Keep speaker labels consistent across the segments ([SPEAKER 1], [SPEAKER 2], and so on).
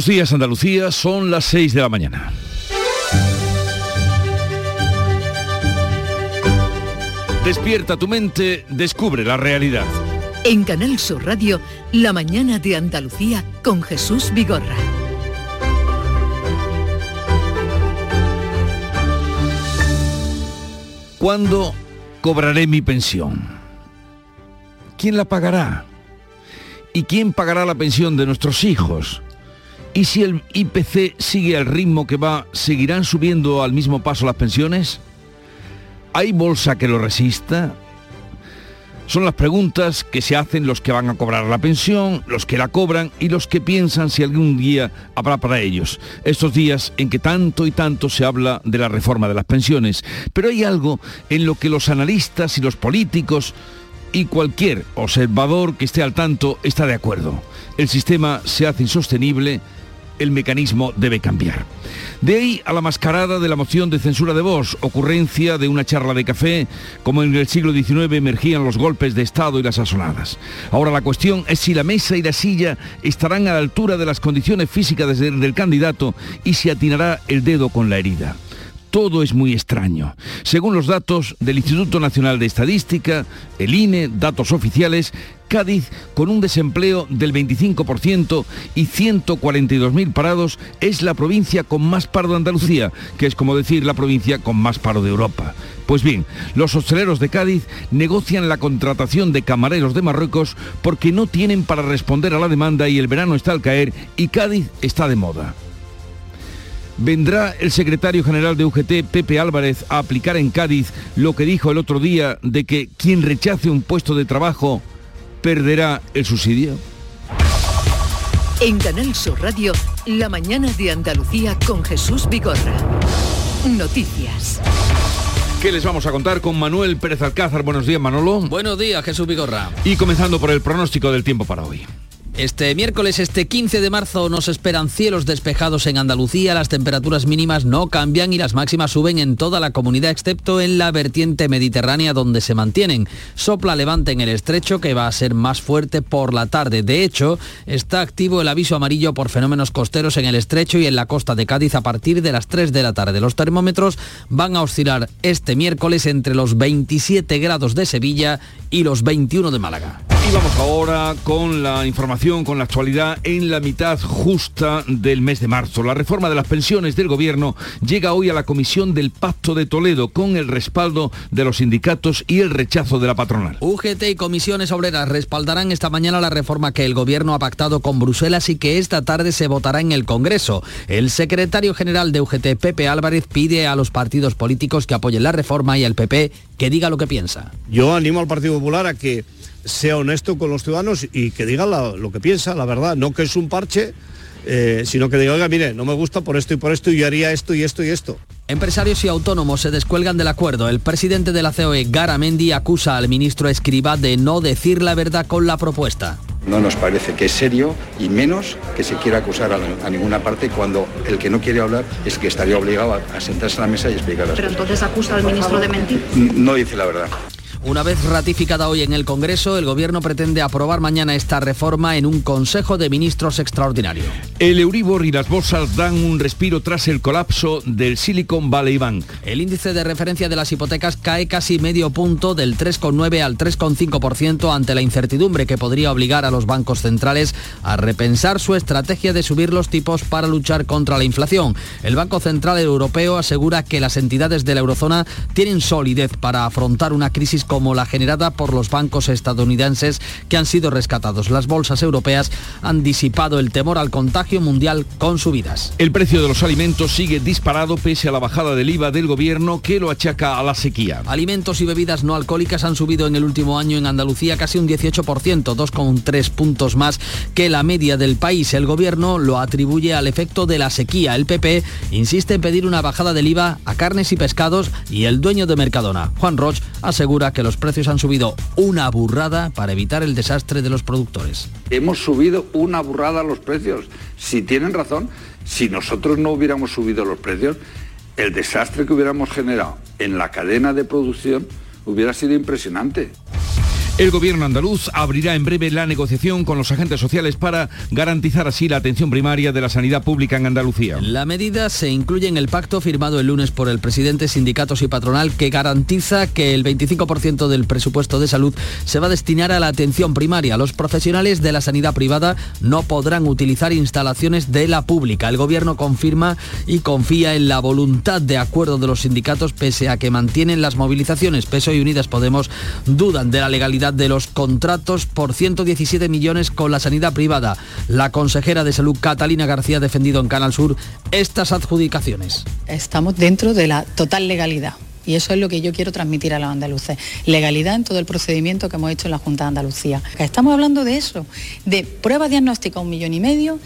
[SPEAKER 1] Buenos días Andalucía, son las 6 de la mañana. Despierta tu mente, descubre la realidad.
[SPEAKER 2] En Canal Sur Radio, La mañana de Andalucía con Jesús Vigorra.
[SPEAKER 1] ¿Cuándo cobraré mi pensión? ¿Quién la pagará? ¿Y quién pagará la pensión de nuestros hijos? ¿Y si el IPC sigue al ritmo que va, seguirán subiendo al mismo paso las pensiones? ¿Hay bolsa que lo resista? Son las preguntas que se hacen los que van a cobrar la pensión, los que la cobran y los que piensan si algún día habrá para ellos. Estos días en que tanto y tanto se habla de la reforma de las pensiones. Pero hay algo en lo que los analistas y los políticos y cualquier observador que esté al tanto está de acuerdo. El sistema se hace insostenible el mecanismo debe cambiar. De ahí a la mascarada de la moción de censura de Vox, ocurrencia de una charla de café, como en el siglo XIX emergían los golpes de Estado y las asonadas. Ahora la cuestión es si la mesa y la silla estarán a la altura de las condiciones físicas del candidato y si atinará el dedo con la herida todo es muy extraño. Según los datos del Instituto Nacional de Estadística, el INE, datos oficiales, Cádiz, con un desempleo del 25% y 142.000 parados, es la provincia con más paro de Andalucía, que es como decir la provincia con más paro de Europa. Pues bien, los hosteleros de Cádiz negocian la contratación de camareros de Marruecos porque no tienen para responder a la demanda y el verano está al caer y Cádiz está de moda. ¿Vendrá el secretario general de UGT, Pepe Álvarez, a aplicar en Cádiz lo que dijo el otro día de que quien rechace un puesto de trabajo perderá el subsidio?
[SPEAKER 2] En Canal Sur Radio, la mañana de Andalucía con Jesús Vigorra. Noticias.
[SPEAKER 1] ¿Qué les vamos a contar con Manuel Pérez Alcázar? Buenos días, Manolo.
[SPEAKER 3] Buenos días, Jesús Vigorra.
[SPEAKER 1] Y comenzando por el pronóstico del tiempo para hoy.
[SPEAKER 3] Este miércoles, este 15 de marzo, nos esperan cielos despejados en Andalucía, las temperaturas mínimas no cambian y las máximas suben en toda la comunidad, excepto en la vertiente mediterránea donde se mantienen. Sopla levante en el estrecho que va a ser más fuerte por la tarde. De hecho, está activo el aviso amarillo por fenómenos costeros en el estrecho y en la costa de Cádiz a partir de las 3 de la tarde. Los termómetros van a oscilar este miércoles entre los 27 grados de Sevilla y los 21 de Málaga.
[SPEAKER 1] Y vamos ahora con la información, con la actualidad en la mitad justa del mes de marzo. La reforma de las pensiones del gobierno llega hoy a la comisión del Pacto de Toledo con el respaldo de los sindicatos y el rechazo de la patronal.
[SPEAKER 3] UGT y comisiones obreras respaldarán esta mañana la reforma que el gobierno ha pactado con Bruselas y que esta tarde se votará en el Congreso. El secretario general de UGT, Pepe Álvarez, pide a los partidos políticos que apoyen la reforma y al PP que diga lo que piensa.
[SPEAKER 4] Yo animo al Partido Popular a que sea honesto con los ciudadanos y que diga lo que piensa, la verdad, no que es un parche, eh, sino que diga, oiga, mire, no me gusta por esto y por esto y yo haría esto y esto y esto.
[SPEAKER 3] Empresarios y autónomos se descuelgan del acuerdo. El presidente de la COE, Garamendi, acusa al ministro Escribá de no decir la verdad con la propuesta.
[SPEAKER 5] No nos parece que es serio y menos que se quiera acusar a, ninguna parte cuando el que no quiere hablar es que estaría obligado a, sentarse a la mesa y explicar las
[SPEAKER 6] Pero entonces acusa al ministro de mentir.
[SPEAKER 5] No dice la verdad.
[SPEAKER 3] Una vez ratificada hoy en el Congreso, el Gobierno pretende aprobar mañana esta reforma en un Consejo de Ministros extraordinario.
[SPEAKER 1] El Euribor y las bolsas dan un respiro tras el colapso del Silicon Valley Bank.
[SPEAKER 3] El índice de referencia de las hipotecas cae casi medio punto del 3,9 al 3,5% ante la incertidumbre que podría obligar a los bancos centrales a repensar su estrategia de subir los tipos para luchar contra la inflación. El Banco Central Europeo asegura que las entidades de la eurozona tienen solidez para afrontar una crisis como la generada por los bancos estadounidenses que han sido rescatados. Las bolsas europeas han disipado el temor al contagio mundial con subidas.
[SPEAKER 1] El precio de los alimentos sigue disparado pese a la bajada del IVA del gobierno que lo achaca a la sequía.
[SPEAKER 3] Alimentos y bebidas no alcohólicas han subido en el último año en Andalucía casi un 18%, 2,3 puntos más que la media del país. El gobierno lo atribuye al efecto de la sequía. El PP insiste en pedir una bajada del IVA a carnes y pescados y el dueño de Mercadona, Juan Roch, asegura que los precios han subido una burrada para evitar el desastre de los productores.
[SPEAKER 5] Hemos subido una burrada los precios. Si tienen razón, si nosotros no hubiéramos subido los precios, el desastre que hubiéramos generado en la cadena de producción hubiera sido impresionante.
[SPEAKER 1] El gobierno andaluz abrirá en breve la negociación con los agentes sociales para garantizar así la atención primaria de la sanidad pública en Andalucía.
[SPEAKER 3] La medida se incluye en el pacto firmado el lunes por el presidente, sindicatos y patronal que garantiza que el 25% del presupuesto de salud se va a destinar a la atención primaria. Los profesionales de la sanidad privada no podrán utilizar instalaciones de la pública. El gobierno confirma y confía en la voluntad de acuerdo de los sindicatos pese a que mantienen las movilizaciones. Peso y Unidas Podemos dudan de la legalidad de los contratos por 117 millones con la sanidad privada. La consejera de salud Catalina García ha defendido en Canal Sur estas adjudicaciones.
[SPEAKER 7] Estamos dentro de la total legalidad. Y eso es lo que yo quiero transmitir a los andaluces. Legalidad en todo el procedimiento que hemos hecho en la Junta de Andalucía. Estamos hablando de eso, de pruebas diagnósticas un millón y medio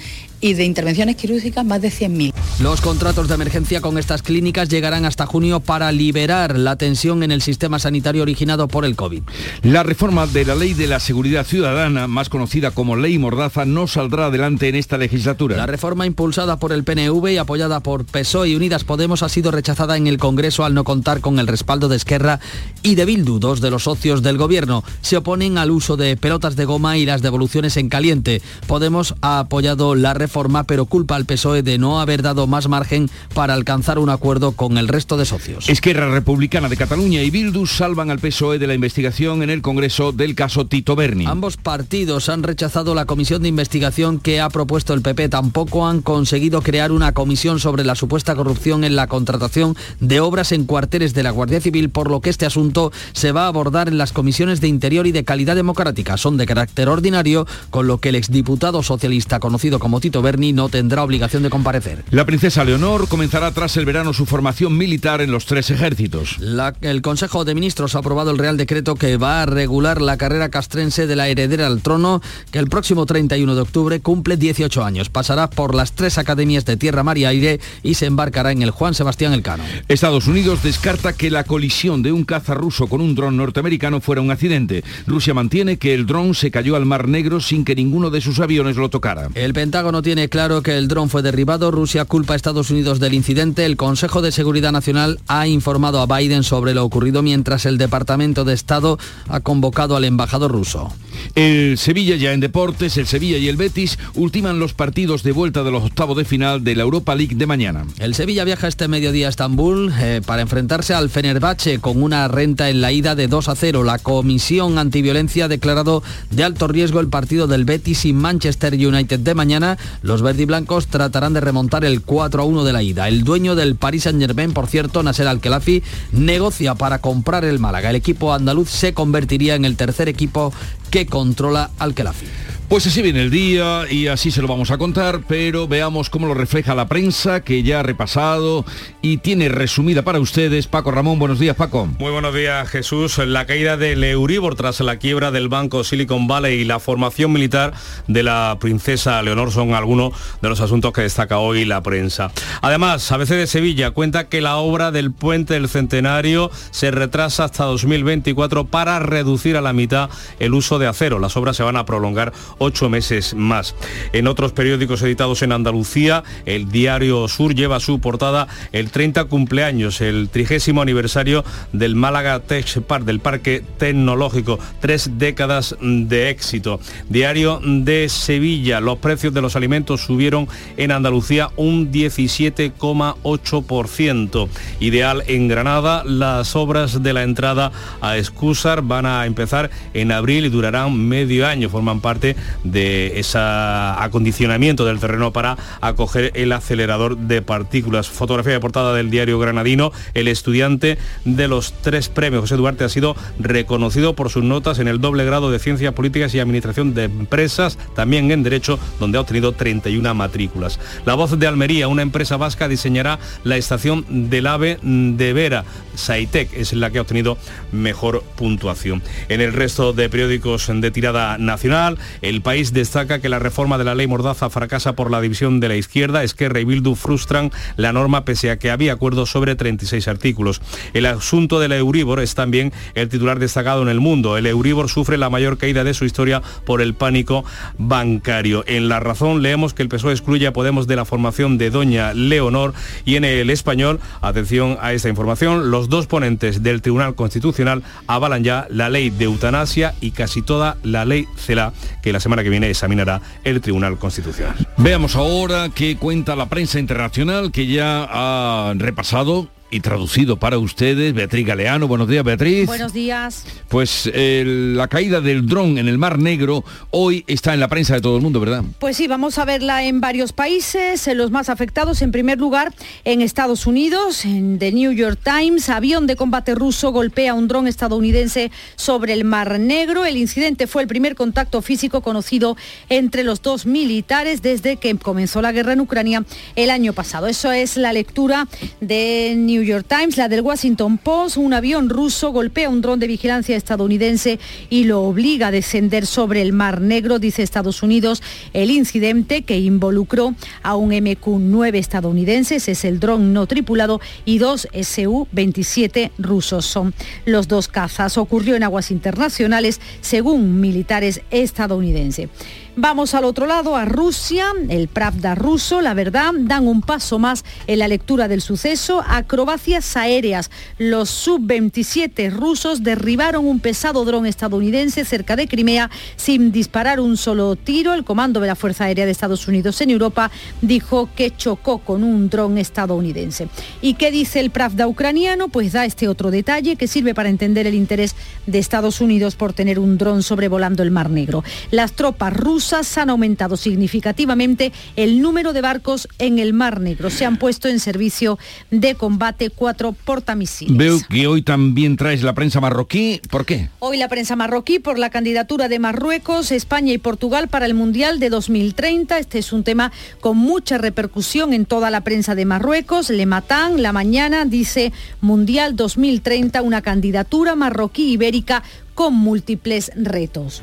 [SPEAKER 7] y de intervenciones quirúrgicas más de 100.000.
[SPEAKER 3] Los contratos de emergencia con estas clínicas llegarán hasta junio para liberar la tensión en el sistema sanitario originado por el COVID.
[SPEAKER 1] La reforma de la Ley de la Seguridad Ciudadana, más conocida como Ley Mordaza, no saldrá adelante en esta legislatura.
[SPEAKER 3] La reforma impulsada por el PNV y apoyada por PSOE y Unidas Podemos ha sido rechazada en el Congreso al no contar con el respaldo de Esquerra y de Bildu, dos de los socios del Gobierno. Se oponen al uso de pelotas de goma y las devoluciones en caliente. Podemos ha apoyado la reforma forma, pero culpa al PSOE de no haber dado más margen para alcanzar un acuerdo con el resto de socios.
[SPEAKER 1] Esquerra Republicana de Cataluña y Bildu salvan al PSOE de la investigación en el Congreso del caso Tito Berni.
[SPEAKER 3] Ambos partidos han rechazado la comisión de investigación que ha propuesto el PP. Tampoco han conseguido crear una comisión sobre la supuesta corrupción en la contratación de obras en cuarteles de la Guardia Civil, por lo que este asunto se va a abordar en las comisiones de Interior y de Calidad Democrática. Son de carácter ordinario, con lo que el exdiputado socialista conocido como Tito Berni no tendrá obligación de comparecer.
[SPEAKER 1] La princesa Leonor comenzará tras el verano su formación militar en los tres ejércitos.
[SPEAKER 3] La- el Consejo de Ministros ha aprobado el Real Decreto que va a regular la carrera castrense de la heredera al trono, que el próximo 31 de octubre cumple 18 años. Pasará por las tres academias de tierra, mar y aire y se embarcará en el Juan Sebastián Elcano.
[SPEAKER 1] Estados Unidos descarta que la colisión de un caza ruso con un dron norteamericano fuera un accidente. Rusia mantiene que el dron se cayó al Mar Negro sin que ninguno de sus aviones lo tocara.
[SPEAKER 3] El Pentágono tiene claro que el dron fue derribado. Rusia culpa a Estados Unidos del incidente. El Consejo de Seguridad Nacional ha informado a Biden sobre lo ocurrido mientras el Departamento de Estado ha convocado al embajador ruso.
[SPEAKER 1] El Sevilla ya en deportes, el Sevilla y el Betis ultiman los partidos de vuelta de los octavos de final de la Europa League de mañana.
[SPEAKER 3] El Sevilla viaja este mediodía a Estambul eh, para enfrentarse al Fenerbahce con una renta en la ida de 2 a 0. La Comisión Antiviolencia ha declarado de alto riesgo el partido del Betis y Manchester United de mañana. Los verdiblancos tratarán de remontar el 4 a 1 de la ida. El dueño del Paris Saint-Germain, por cierto, Nasser Al-Khelaifi, negocia para comprar el Málaga. El equipo andaluz se convertiría en el tercer equipo que controla Al-Khelaifi.
[SPEAKER 1] Pues así viene el día y así se lo vamos a contar, pero veamos cómo lo refleja la prensa que ya ha repasado y tiene resumida para ustedes. Paco Ramón, buenos días Paco.
[SPEAKER 8] Muy buenos días Jesús. La caída del Euribor tras la quiebra del banco Silicon Valley y la formación militar de la princesa Leonor son algunos de los asuntos que destaca hoy la prensa. Además, ABC de Sevilla cuenta que la obra del puente del centenario se retrasa hasta 2024 para reducir a la mitad el uso de acero. Las obras se van a prolongar ocho meses más. En otros periódicos editados en Andalucía, el diario Sur lleva su portada el 30 cumpleaños, el trigésimo aniversario del Málaga Tech Park, del Parque Tecnológico. Tres décadas de éxito. Diario de Sevilla, los precios de los alimentos subieron en Andalucía un 17,8%. Ideal en Granada, las obras de la entrada a Escúzar van a empezar en abril y durarán medio año. Forman parte de ese acondicionamiento del terreno para acoger el acelerador de partículas. Fotografía de portada del diario Granadino. El estudiante de los tres premios, José Duarte, ha sido reconocido por sus notas en el doble grado de Ciencias Políticas y Administración de Empresas, también en Derecho, donde ha obtenido 31 matrículas. La voz de Almería, una empresa vasca, diseñará la estación del AVE de Vera. Saitec es la que ha obtenido mejor puntuación. En el resto de periódicos de tirada nacional, El país destaca que la reforma de la ley Mordaza fracasa por la división de la izquierda, es que Rebildu frustran la norma pese a que había acuerdo sobre 36 artículos. El asunto del Euribor es también el titular destacado en el mundo. El Euribor sufre la mayor caída de su historia por el pánico bancario. En La Razón leemos que el PSOE excluye a Podemos de la formación de Doña Leonor y en el español, atención a esta información, los dos ponentes del Tribunal Constitucional avalan ya la ley de eutanasia y casi toda la ley CELA que la semana que viene examinará el Tribunal Constitucional.
[SPEAKER 1] Veamos ahora qué cuenta la prensa internacional que ya ha repasado y traducido para ustedes. Beatriz Galeano, buenos días Beatriz.
[SPEAKER 9] Buenos días.
[SPEAKER 1] Pues la caída del dron en el Mar Negro hoy está en la prensa de todo el mundo, ¿verdad?
[SPEAKER 9] Pues sí, vamos a verla en varios países, en los más afectados, en primer lugar en Estados Unidos, en The New York Times, avión de combate ruso golpea un dron estadounidense sobre el Mar Negro. El incidente fue el primer contacto físico conocido entre los dos militares desde que comenzó la guerra en Ucrania el año pasado. Eso es la lectura de New York Times, la del Washington Post, un avión ruso golpea un dron de vigilancia estadounidense y lo obliga a descender sobre el Mar Negro, dice Estados Unidos. El incidente que involucró a un MQ-9 estadounidense, es el dron no tripulado, y dos Su-27 rusos. Son los dos cazas. Ocurrió en aguas internacionales, según militares estadounidenses. Vamos al otro lado, a Rusia, el Pravda ruso, la verdad, dan un paso más en la lectura del suceso. Acrobacias aéreas. Los sub-27 rusos derribaron un pesado dron estadounidense cerca de Crimea sin disparar un solo tiro. El comando de la Fuerza Aérea de Estados Unidos en Europa dijo que chocó con un dron estadounidense. ¿Y qué dice el Pravda ucraniano? Pues da este otro detalle que sirve para entender el interés de Estados Unidos por tener un dron sobrevolando el Mar Negro. Las tropas han aumentado significativamente el número de barcos en el Mar Negro. Se han puesto en servicio de combate cuatro portamisiles.
[SPEAKER 1] Veo que hoy también traes la prensa marroquí. ¿Por qué?
[SPEAKER 9] Hoy la prensa marroquí por la candidatura de Marruecos, España y Portugal para el Mundial de 2030. Este es un tema con mucha repercusión en toda la prensa de Marruecos. Le Matan, la mañana, dice Mundial 2030, una candidatura marroquí ibérica con múltiples retos.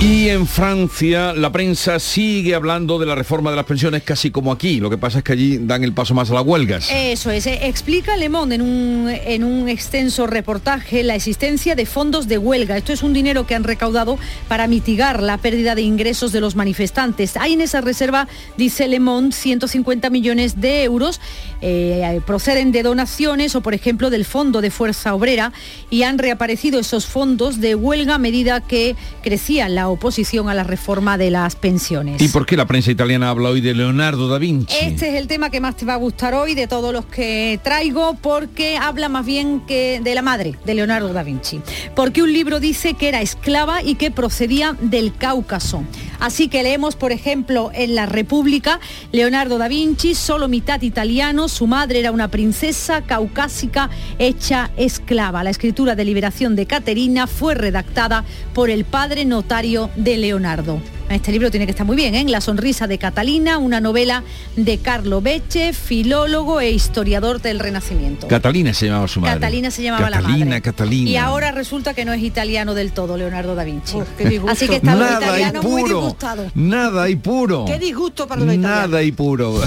[SPEAKER 1] Y en Francia la prensa sigue hablando de la reforma de las pensiones casi como aquí. Lo que pasa es que allí dan el paso más a las huelgas.
[SPEAKER 9] Eso es. Eh, explica Le Monde en un, en un extenso reportaje la existencia de fondos de huelga. Esto es un dinero que han recaudado para mitigar la pérdida de ingresos de los manifestantes. Hay en esa reserva, dice Le Monde, 150 millones de euros. Eh, proceden de donaciones o, por ejemplo, del Fondo de Fuerza Obrera y han reaparecido esos fondos de huelga a medida que crecía la oposición a la reforma de las pensiones.
[SPEAKER 1] ¿Y por qué la prensa italiana habla hoy de Leonardo da Vinci?
[SPEAKER 9] Este es el tema que más te va a gustar hoy de todos los que traigo porque habla más bien que de la madre de Leonardo da Vinci. Porque un libro dice que era esclava y que procedía del Cáucaso. Así que leemos, por ejemplo, en La República, Leonardo da Vinci, solo mitad italiano, su madre era una princesa caucásica hecha esclava. La escritura de liberación de Caterina fue redactada por el padre notario de Leonardo. Este libro tiene que estar muy bien, ¿eh? La sonrisa de Catalina, una novela de Carlo Becce, filólogo e historiador del Renacimiento.
[SPEAKER 1] Catalina se llamaba su madre.
[SPEAKER 9] Catalina se llamaba
[SPEAKER 1] Catalina,
[SPEAKER 9] la madre.
[SPEAKER 1] Catalina.
[SPEAKER 9] Y ahora resulta que no es italiano del todo, Leonardo da Vinci.
[SPEAKER 10] disgusto.
[SPEAKER 9] Así que está
[SPEAKER 1] Nada y
[SPEAKER 9] italianos muy
[SPEAKER 1] puro.
[SPEAKER 9] disgustados.
[SPEAKER 1] Nada y puro.
[SPEAKER 10] Qué disgusto para los italianos.
[SPEAKER 1] Nada y puro.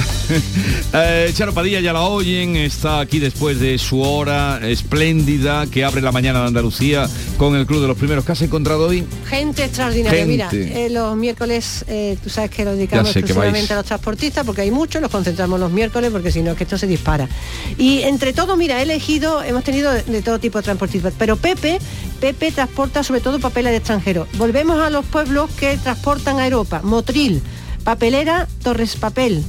[SPEAKER 1] eh, Charo Padilla ya la oyen, está aquí después de su hora espléndida que abre la mañana de Andalucía con el Club de los Primeros. ¿Qué has encontrado hoy?
[SPEAKER 10] Gente extraordinaria. Mira,
[SPEAKER 1] Gente.
[SPEAKER 10] eh, los miércoles, eh, tú sabes que lo dedicamos exclusivamente a los transportistas porque hay muchos, nos concentramos los miércoles porque si no es que esto se dispara. Y entre todo, mira, he elegido, hemos tenido de, de todo tipo de transportistas, pero Pepe, Pepe transporta sobre todo papeles de extranjero. Volvemos a los pueblos que transportan a Europa. Motril, papelera Torres Papel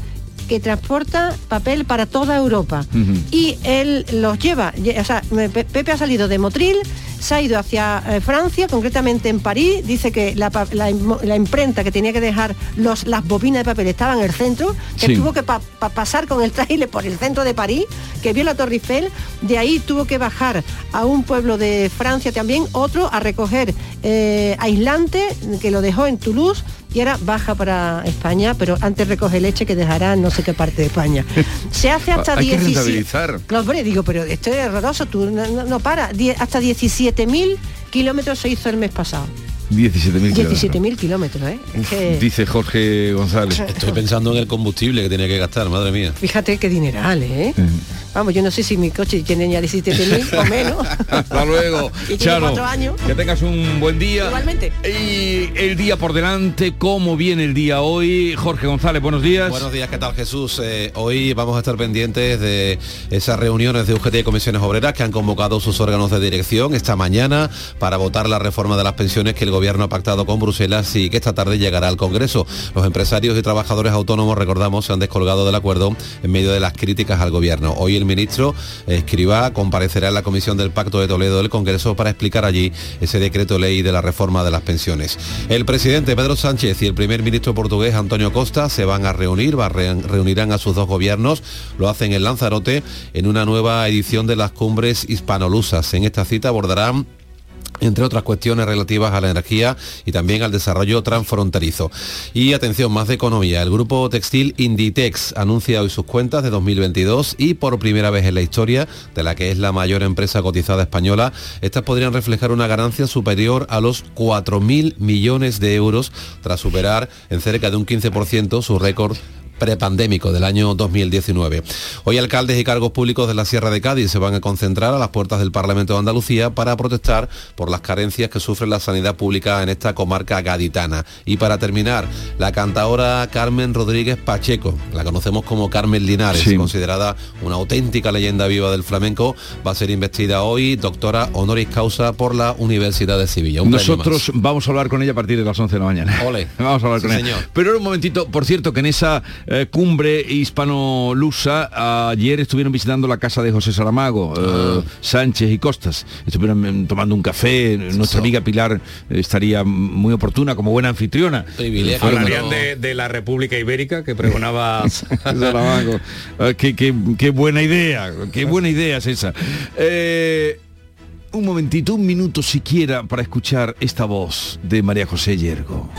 [SPEAKER 10] que transporta papel para toda Europa y él los lleva, lle- o sea, Pepe ha salido de Motril, se ha ido hacia eh, Francia, concretamente en París, dice que la, imprenta que tenía que dejar los, las bobinas de papel estaba en el centro, que
[SPEAKER 1] Sí.
[SPEAKER 10] tuvo que pa- pa- pasar con el trailer por el centro de París, que vio la Torre Eiffel, de ahí tuvo que bajar a un pueblo de Francia también, otro a recoger eh, aislante, que lo dejó en Toulouse, y ahora baja para España, pero antes recoge leche que dejará en no sé qué parte de España. Se hace hasta
[SPEAKER 1] Hay que
[SPEAKER 10] 17...
[SPEAKER 1] rentabilizar.
[SPEAKER 10] No, hombre, digo, pero esto es horroroso, tú no, no- no para. Die- hasta 17.000 kilómetros se hizo el mes pasado.
[SPEAKER 1] 17.000 kilómetros.
[SPEAKER 10] 17.000 kilómetros, ¿eh? Es que-
[SPEAKER 1] Dice Jorge González.
[SPEAKER 11] Estoy pensando en el combustible que tiene que gastar, madre mía.
[SPEAKER 10] Fíjate qué dineral, ¿eh? Vamos, yo no sé si mi coche tiene ya 17.000 o menos.
[SPEAKER 1] Hasta luego.
[SPEAKER 10] Y tiene
[SPEAKER 1] Charo,
[SPEAKER 10] cuatro años.
[SPEAKER 1] que tengas un buen día.
[SPEAKER 10] Igualmente.
[SPEAKER 1] Y el día por delante, ¿cómo viene el día hoy? Jorge González, buenos días.
[SPEAKER 11] Buenos días, ¿qué tal Jesús? Eh, hoy vamos a estar pendientes de esas reuniones de UGT y comisiones obreras que han convocado sus órganos de dirección esta mañana para votar la reforma de las pensiones que el gobierno ha pactado con Bruselas y que esta tarde llegará al Congreso. Los empresarios y trabajadores autónomos, recordamos, se han descolgado del acuerdo en medio de las críticas al gobierno. Hoy el ministro Escribá comparecerá en la Comisión del Pacto de Toledo del Congreso para explicar allí ese decreto ley de la reforma de las pensiones. El presidente Pedro Sánchez y el primer ministro portugués Antonio Costa se van a reunir, reunirán a sus dos gobiernos, lo hacen en Lanzarote en una nueva edición de las cumbres hispanolusas. En esta cita abordarán entre otras cuestiones relativas a la energía y también al desarrollo transfronterizo. Y atención, más de economía. El grupo textil Inditex anuncia hoy sus cuentas de 2022 y por primera vez en la historia de la que es la mayor empresa cotizada española, estas podrían reflejar una ganancia superior a los 4.000 millones de euros tras superar en cerca de un 15% su récord prepandémico del año 2019. Hoy alcaldes y cargos públicos de la Sierra de Cádiz se van a concentrar a las puertas del Parlamento de Andalucía para protestar por las carencias que sufre la sanidad pública en esta comarca gaditana. Y para terminar, la cantaora Carmen Rodríguez Pacheco, la conocemos como Carmen Linares,
[SPEAKER 1] Sí.
[SPEAKER 11] considerada una auténtica leyenda viva del flamenco, va a ser investida hoy doctora honoris causa por la Universidad de Sevilla. Un
[SPEAKER 1] Nosotros vamos a hablar con ella a partir de las 11 de la mañana.
[SPEAKER 11] Ole.
[SPEAKER 1] Vamos a hablar
[SPEAKER 11] Sí,
[SPEAKER 1] con ella.
[SPEAKER 11] señor.
[SPEAKER 1] Pero ahora un momentito, por cierto, que en esa eh, cumbre hispano-lusa ayer estuvieron visitando la casa de José Saramago, eh, Sánchez y Costas. Estuvieron mm, tomando un café. Nuestra amiga Pilar eh, estaría muy oportuna como buena anfitriona.
[SPEAKER 11] Privilegio.
[SPEAKER 8] Hablarían de, de la República Ibérica que pregonaba
[SPEAKER 1] Saramago. Ah, qué, qué- qué buena idea, qué buena idea es esa. Eh, un momentito, un minuto siquiera para escuchar esta voz de María José Yergo.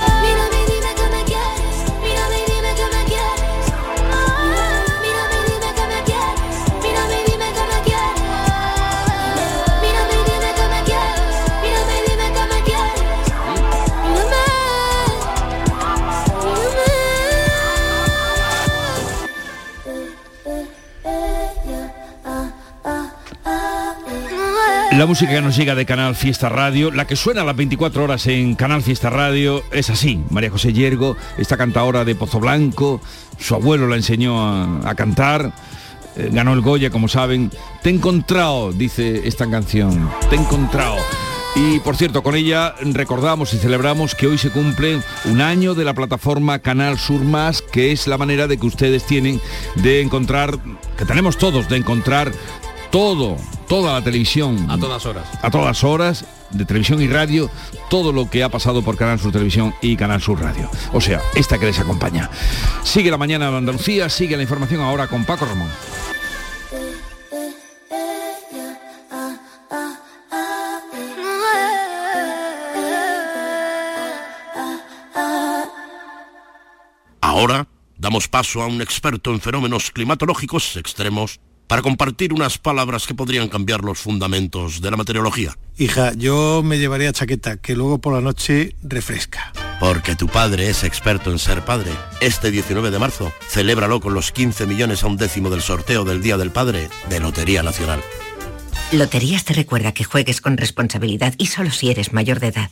[SPEAKER 1] La música que nos llega de Canal Fiesta Radio, la que suena a las 24 horas en Canal Fiesta Radio, es así. María José Yergo, esta cantadora de Pozo Blanco, su abuelo la enseñó a, cantar, eh, ganó el Goya, como saben. Te he encontrado, dice esta canción, te he encontrado. Y por cierto, con ella recordamos y celebramos que hoy se cumple un año de la plataforma Canal Sur Más, que es la manera de que ustedes tienen de encontrar, que tenemos todos, de encontrar todo, toda la televisión.
[SPEAKER 8] a todas horas.
[SPEAKER 1] A todas horas, de televisión y radio, todo lo que ha pasado por Canal Sur Televisión y Canal Sur Radio. O sea, esta que les acompaña. Sigue la mañana de Andalucía, sigue la información ahora con Paco Ramón.
[SPEAKER 12] Ahora damos paso a un experto en fenómenos climatológicos extremos para compartir unas palabras que podrían cambiar los fundamentos de la meteorología.
[SPEAKER 13] Hija, yo me llevaría chaqueta, que luego por la noche refresca.
[SPEAKER 12] Porque tu padre es experto en ser padre. Este 19 de marzo, celébralo con los 15 millones a un décimo del sorteo del Día del Padre de Lotería Nacional.
[SPEAKER 14] Loterías te recuerda que juegues con responsabilidad y solo si eres mayor de edad.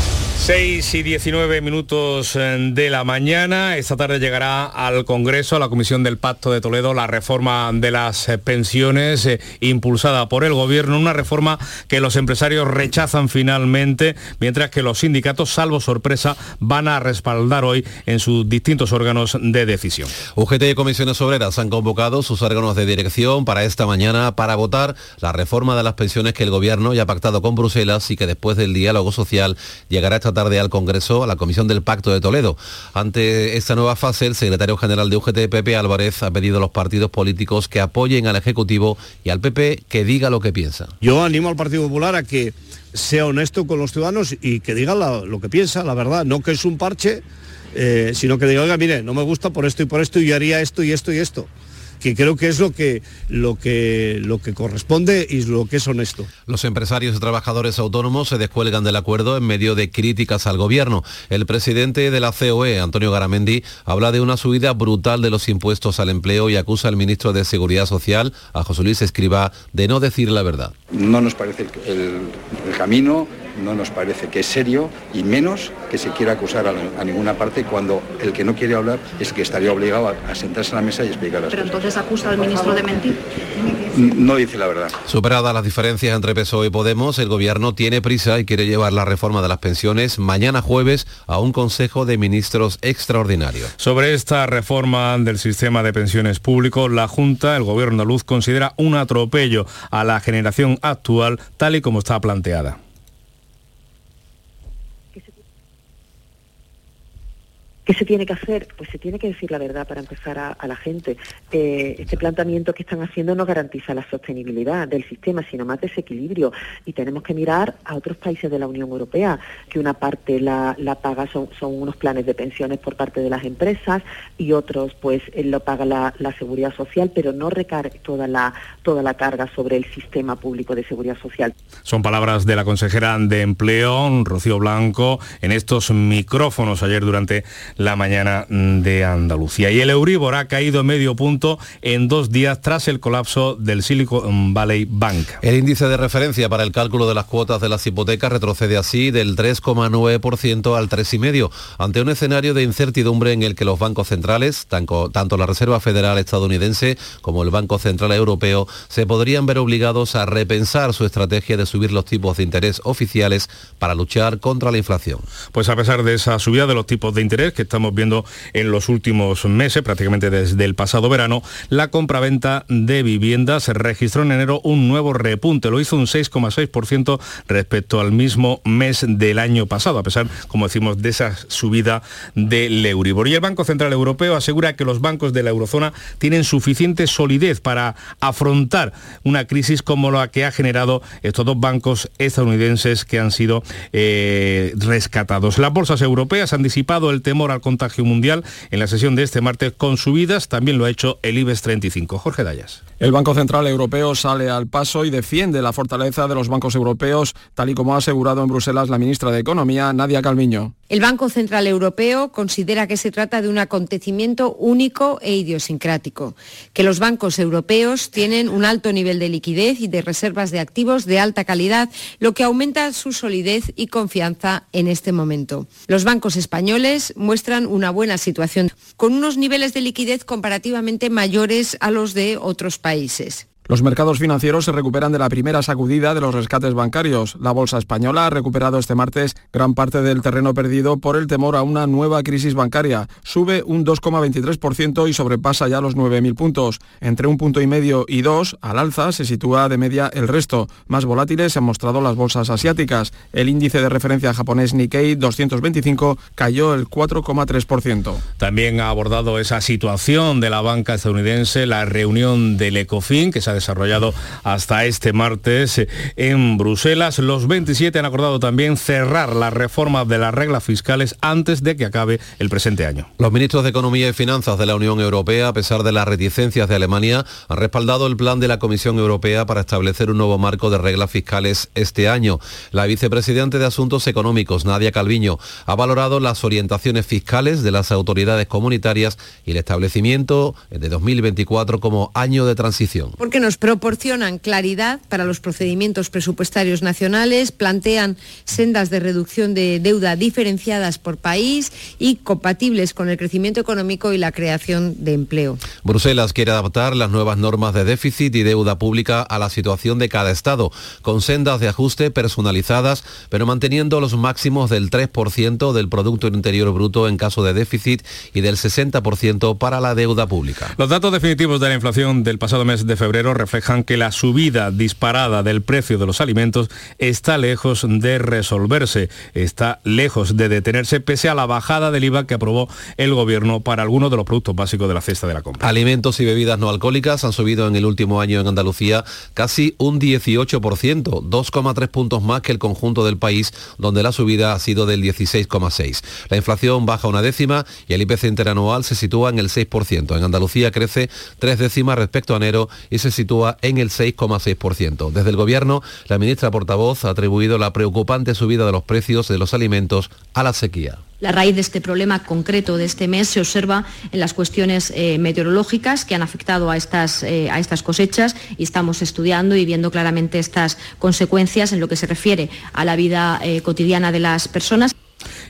[SPEAKER 8] 6 y 19 minutos eh, de la mañana. Esta tarde llegará al Congreso, a la Comisión del Pacto de Toledo, la reforma de las eh, pensiones eh, impulsada por el Gobierno, una reforma que los empresarios rechazan finalmente, mientras que los sindicatos, salvo sorpresa, van a respaldar hoy en sus distintos órganos de decisión.
[SPEAKER 11] UGT y comisiones obreras han convocado sus órganos de dirección para esta mañana para votar la reforma de las pensiones que el gobierno ya ha pactado con Bruselas y que después del diálogo social llegará esta tarde al Congreso, a la Comisión del Pacto de Toledo. Ante esta nueva fase, el secretario general de UGT, Pepe Álvarez, ha pedido a los partidos políticos que apoyen al Ejecutivo y al PP que diga lo que piensa.
[SPEAKER 4] Yo animo al Partido Popular a que sea honesto con los ciudadanos y que diga lo que piensa, la verdad, no que es un parche, eh, sino que diga, oiga, mire, no me gusta por esto y por esto y haría esto y esto y esto que creo que es lo que, lo que, lo que corresponde y lo que es honesto.
[SPEAKER 11] Los empresarios y trabajadores autónomos se descuelgan del acuerdo en medio de críticas al gobierno. El presidente de la COE, Antonio Garamendi, habla de una subida brutal de los impuestos al empleo y acusa al ministro de Seguridad Social, a José Luis Escribá, de no decir la verdad.
[SPEAKER 5] No nos parece el, el camino, no nos parece que es serio y menos que se quiera acusar a, a ninguna parte cuando el que no quiere hablar es el que estaría obligado a, a sentarse en la mesa y explicar las
[SPEAKER 6] Pero
[SPEAKER 5] cosas.
[SPEAKER 6] entonces acusa al ministro de mentir.
[SPEAKER 5] No dice la verdad.
[SPEAKER 11] Superadas las diferencias entre PSOE y Podemos, el gobierno tiene prisa y quiere llevar la reforma de las pensiones mañana jueves a un Consejo de Ministros extraordinario.
[SPEAKER 8] Sobre esta reforma del sistema de pensiones público, la Junta, el Gobierno andaluz, considera un atropello a la generación actual tal y como está planteada.
[SPEAKER 15] ¿Qué se tiene que hacer? Pues se tiene que decir la verdad para empezar a, a la gente. Eh, este planteamiento que están haciendo no garantiza la sostenibilidad del sistema, sino más desequilibrio. Y tenemos que mirar a otros países de la Unión Europea, que una parte la, la paga son, son unos planes de pensiones por parte de las empresas y otros pues eh, lo paga la, la seguridad social, pero no recae toda la, toda la carga sobre el sistema público de seguridad social.
[SPEAKER 8] Son palabras de la consejera de Empleo, Rocío Blanco, en estos micrófonos ayer durante la mañana de Andalucía. Y el Euribor ha caído medio punto en dos días tras el colapso del Silicon Valley Bank.
[SPEAKER 11] El índice de referencia para el cálculo de las cuotas de las hipotecas retrocede así del 3,9% al 3,5%, ante un escenario de incertidumbre en el que los bancos centrales, tanto, la Reserva Federal estadounidense como el Banco Central Europeo, se podrían ver obligados a repensar su estrategia de subir los tipos de interés oficiales para luchar contra la inflación.
[SPEAKER 8] Pues a pesar de esa subida de los tipos de interés que estamos viendo en los últimos meses, prácticamente desde el pasado verano, la compraventa de viviendas registró en enero un nuevo repunte. Lo hizo un 6,6% respecto al mismo mes del año pasado, a pesar, como decimos, de esa subida del Euribor. Y el Banco Central Europeo asegura que los bancos de la eurozona tienen suficiente solidez para afrontar una crisis como la que ha generado estos dos bancos estadounidenses que han sido eh, rescatados. Las bolsas europeas han disipado el temor al contagio mundial en la sesión de este martes con subidas, también lo ha hecho el IBEX 35. Jorge Dayas.
[SPEAKER 16] El Banco Central Europeo sale al paso y defiende la fortaleza de los bancos europeos, tal y como ha asegurado en Bruselas la ministra de Economía, Nadia Calviño.
[SPEAKER 17] El Banco Central Europeo considera que se trata de un acontecimiento único e idiosincrático, que los bancos europeos tienen un alto nivel de liquidez y de reservas de activos de alta calidad, lo que aumenta su solidez y confianza en este momento. Los bancos españoles muestran una buena situación, con unos niveles de liquidez comparativamente mayores a los de otros países.
[SPEAKER 16] Los mercados financieros se recuperan de la primera sacudida de los rescates bancarios. La bolsa española ha recuperado este martes gran parte del terreno perdido por el temor a una nueva crisis bancaria. Sube un 2,23% y sobrepasa ya los 9.000 puntos. Entre un punto y medio y dos, al alza, se sitúa de media el resto. Más volátiles se han mostrado las bolsas asiáticas. El índice de referencia japonés Nikkei 225 cayó el 4,3%.
[SPEAKER 8] También ha abordado esa situación de la banca estadounidense, la reunión del ECOFIN, que se ha desarrollado hasta este martes en Bruselas. Los 27 han acordado también cerrar la reforma de las reglas fiscales antes de que acabe el presente año.
[SPEAKER 11] Los ministros de Economía y Finanzas de la Unión Europea, a pesar de las reticencias de Alemania, han respaldado el plan de la Comisión Europea para establecer un nuevo marco de reglas fiscales este año. La vicepresidente de Asuntos Económicos, Nadia Calviño, ha valorado las orientaciones fiscales de las autoridades comunitarias y el establecimiento de 2024 como año de transición.
[SPEAKER 17] Porque nos proporcionan claridad para los procedimientos presupuestarios nacionales, plantean sendas de reducción de deuda diferenciadas por país y compatibles con el crecimiento económico y la creación de empleo.
[SPEAKER 11] Bruselas quiere adaptar las nuevas normas de déficit y deuda pública a la situación de cada Estado, con sendas de ajuste personalizadas, pero manteniendo los máximos del 3% del Producto Interior Bruto en caso de déficit y del 60% para la deuda pública.
[SPEAKER 8] Los datos definitivos de la inflación del pasado mes de febrero reflejan que la subida disparada del precio de los alimentos está lejos de resolverse, está lejos de detenerse pese a la bajada del IVA que aprobó el gobierno para algunos de los productos básicos de la cesta de la compra.
[SPEAKER 11] Alimentos y bebidas no alcohólicas han subido en el último año en Andalucía casi un 18%, 2,3 puntos más que el conjunto del país, donde la subida ha sido del 16,6. La inflación baja una décima y el IPC interanual se sitúa en el 6%. En Andalucía crece tres décimas respecto a enero y se sitúa en el 6,6%. Desde el Gobierno, la ministra portavoz ha atribuido la preocupante subida de los precios de los alimentos a la sequía.
[SPEAKER 6] La raíz de este problema concreto de este mes se observa en las cuestiones eh, meteorológicas que han afectado a estas, eh, a estas cosechas y estamos estudiando y viendo claramente estas consecuencias en lo que se refiere a la vida eh, cotidiana de las personas.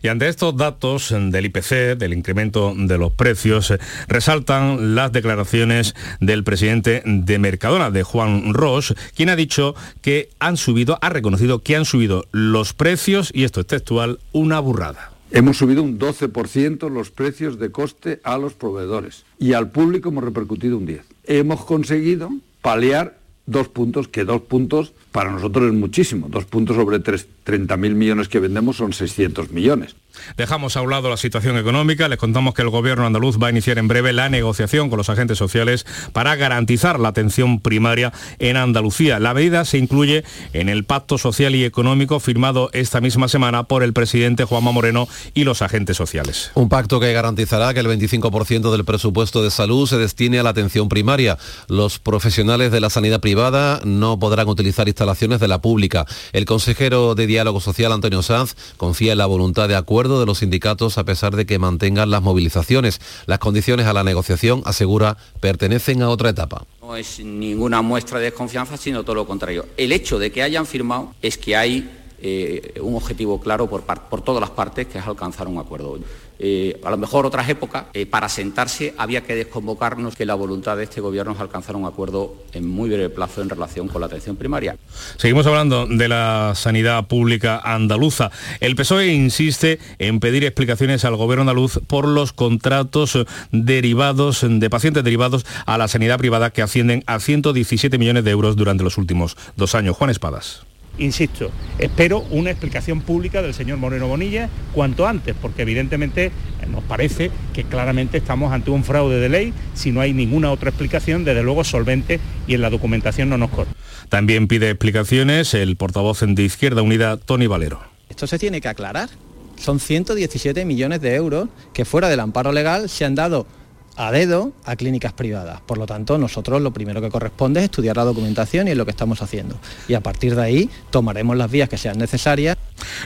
[SPEAKER 8] Y ante estos datos del IPC, del incremento de los precios, resaltan las declaraciones del presidente de Mercadona, de Juan Ross, quien ha dicho que han subido, ha reconocido que han subido los precios, y esto es textual, una burrada.
[SPEAKER 18] Hemos subido un 12% los precios de coste a los proveedores y al público hemos repercutido un 10%. Hemos conseguido paliar dos puntos, que dos puntos para nosotros es muchísimo. Dos puntos sobre 30.000 millones que vendemos son 600 millones.
[SPEAKER 8] Dejamos a un lado la situación económica, les contamos que el gobierno andaluz va a iniciar en breve la negociación con los agentes sociales para garantizar la atención primaria en Andalucía. La medida se incluye en el pacto social y económico firmado esta misma semana por el presidente Juanma Moreno y los agentes sociales.
[SPEAKER 11] Un pacto que garantizará que el 25% del presupuesto de salud se destine a la atención primaria. Los profesionales de la sanidad privada no podrán utilizar instalaciones de la pública. El consejero de Diálogo Social, Antonio Sanz, confía en la voluntad de acuerdo de los sindicatos a pesar de que mantengan las movilizaciones. Las condiciones a la negociación, asegura, pertenecen a otra etapa.
[SPEAKER 19] No es ninguna muestra de desconfianza, sino todo lo contrario. El hecho de que hayan firmado es que hay eh, un objetivo claro por, por todas las partes, que es alcanzar un acuerdo. Eh, a lo mejor otras épocas, eh, para sentarse había que desconvocarnos que la voluntad de este gobierno es alcanzar un acuerdo en muy breve plazo en relación con la atención primaria.
[SPEAKER 8] Seguimos hablando de la sanidad pública andaluza. El PSOE insiste en pedir explicaciones al gobierno andaluz por los contratos derivados de pacientes derivados a la sanidad privada que ascienden a 117 millones de euros durante los últimos dos años. Juan Espadas.
[SPEAKER 20] Insisto, espero una explicación pública del señor Moreno Bonilla cuanto antes, porque evidentemente eh, nos parece que claramente estamos ante un fraude de ley si no hay ninguna otra explicación, desde luego solvente y en la documentación no nos corre.
[SPEAKER 8] También pide explicaciones el portavoz de Izquierda Unida, Tony Valero.
[SPEAKER 21] Esto se tiene que aclarar. Son 117 millones de euros que fuera del amparo legal se han dado a dedo a clínicas privadas. Por lo tanto, nosotros lo primero que corresponde es estudiar la documentación y es lo que estamos haciendo. Y a partir de ahí tomaremos las vías que sean necesarias.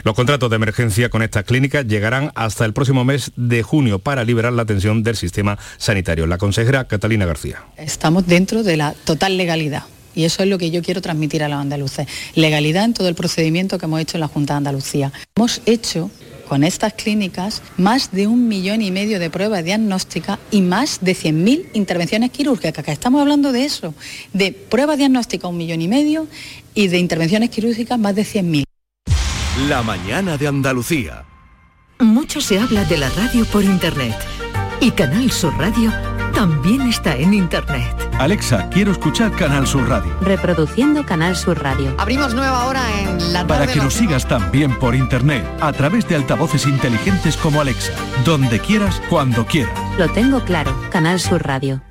[SPEAKER 8] Los contratos de emergencia con estas clínicas llegarán hasta el próximo mes de junio para liberar la atención del sistema sanitario. La consejera Catalina García.
[SPEAKER 7] Estamos dentro de la total legalidad. Y eso es lo que yo quiero transmitir a los andaluces. Legalidad en todo el procedimiento que hemos hecho en la Junta de Andalucía. Hemos hecho con estas clínicas más de un millón y medio de pruebas diagnósticas y más de 100.000 intervenciones quirúrgicas, que estamos hablando de eso, de pruebas diagnósticas un millón y medio y de intervenciones quirúrgicas más de 100.000.
[SPEAKER 22] La mañana de Andalucía.
[SPEAKER 2] Mucho se habla de la radio por internet y Canal Sur Radio también está en internet.
[SPEAKER 23] Alexa, quiero escuchar Canal Sur Radio.
[SPEAKER 24] Reproduciendo Canal Sur Radio.
[SPEAKER 25] Abrimos nueva hora en la
[SPEAKER 23] Para que nos sigas también por internet, a través de altavoces inteligentes como Alexa, donde quieras, cuando quieras.
[SPEAKER 24] Lo tengo claro, Canal Sur Radio.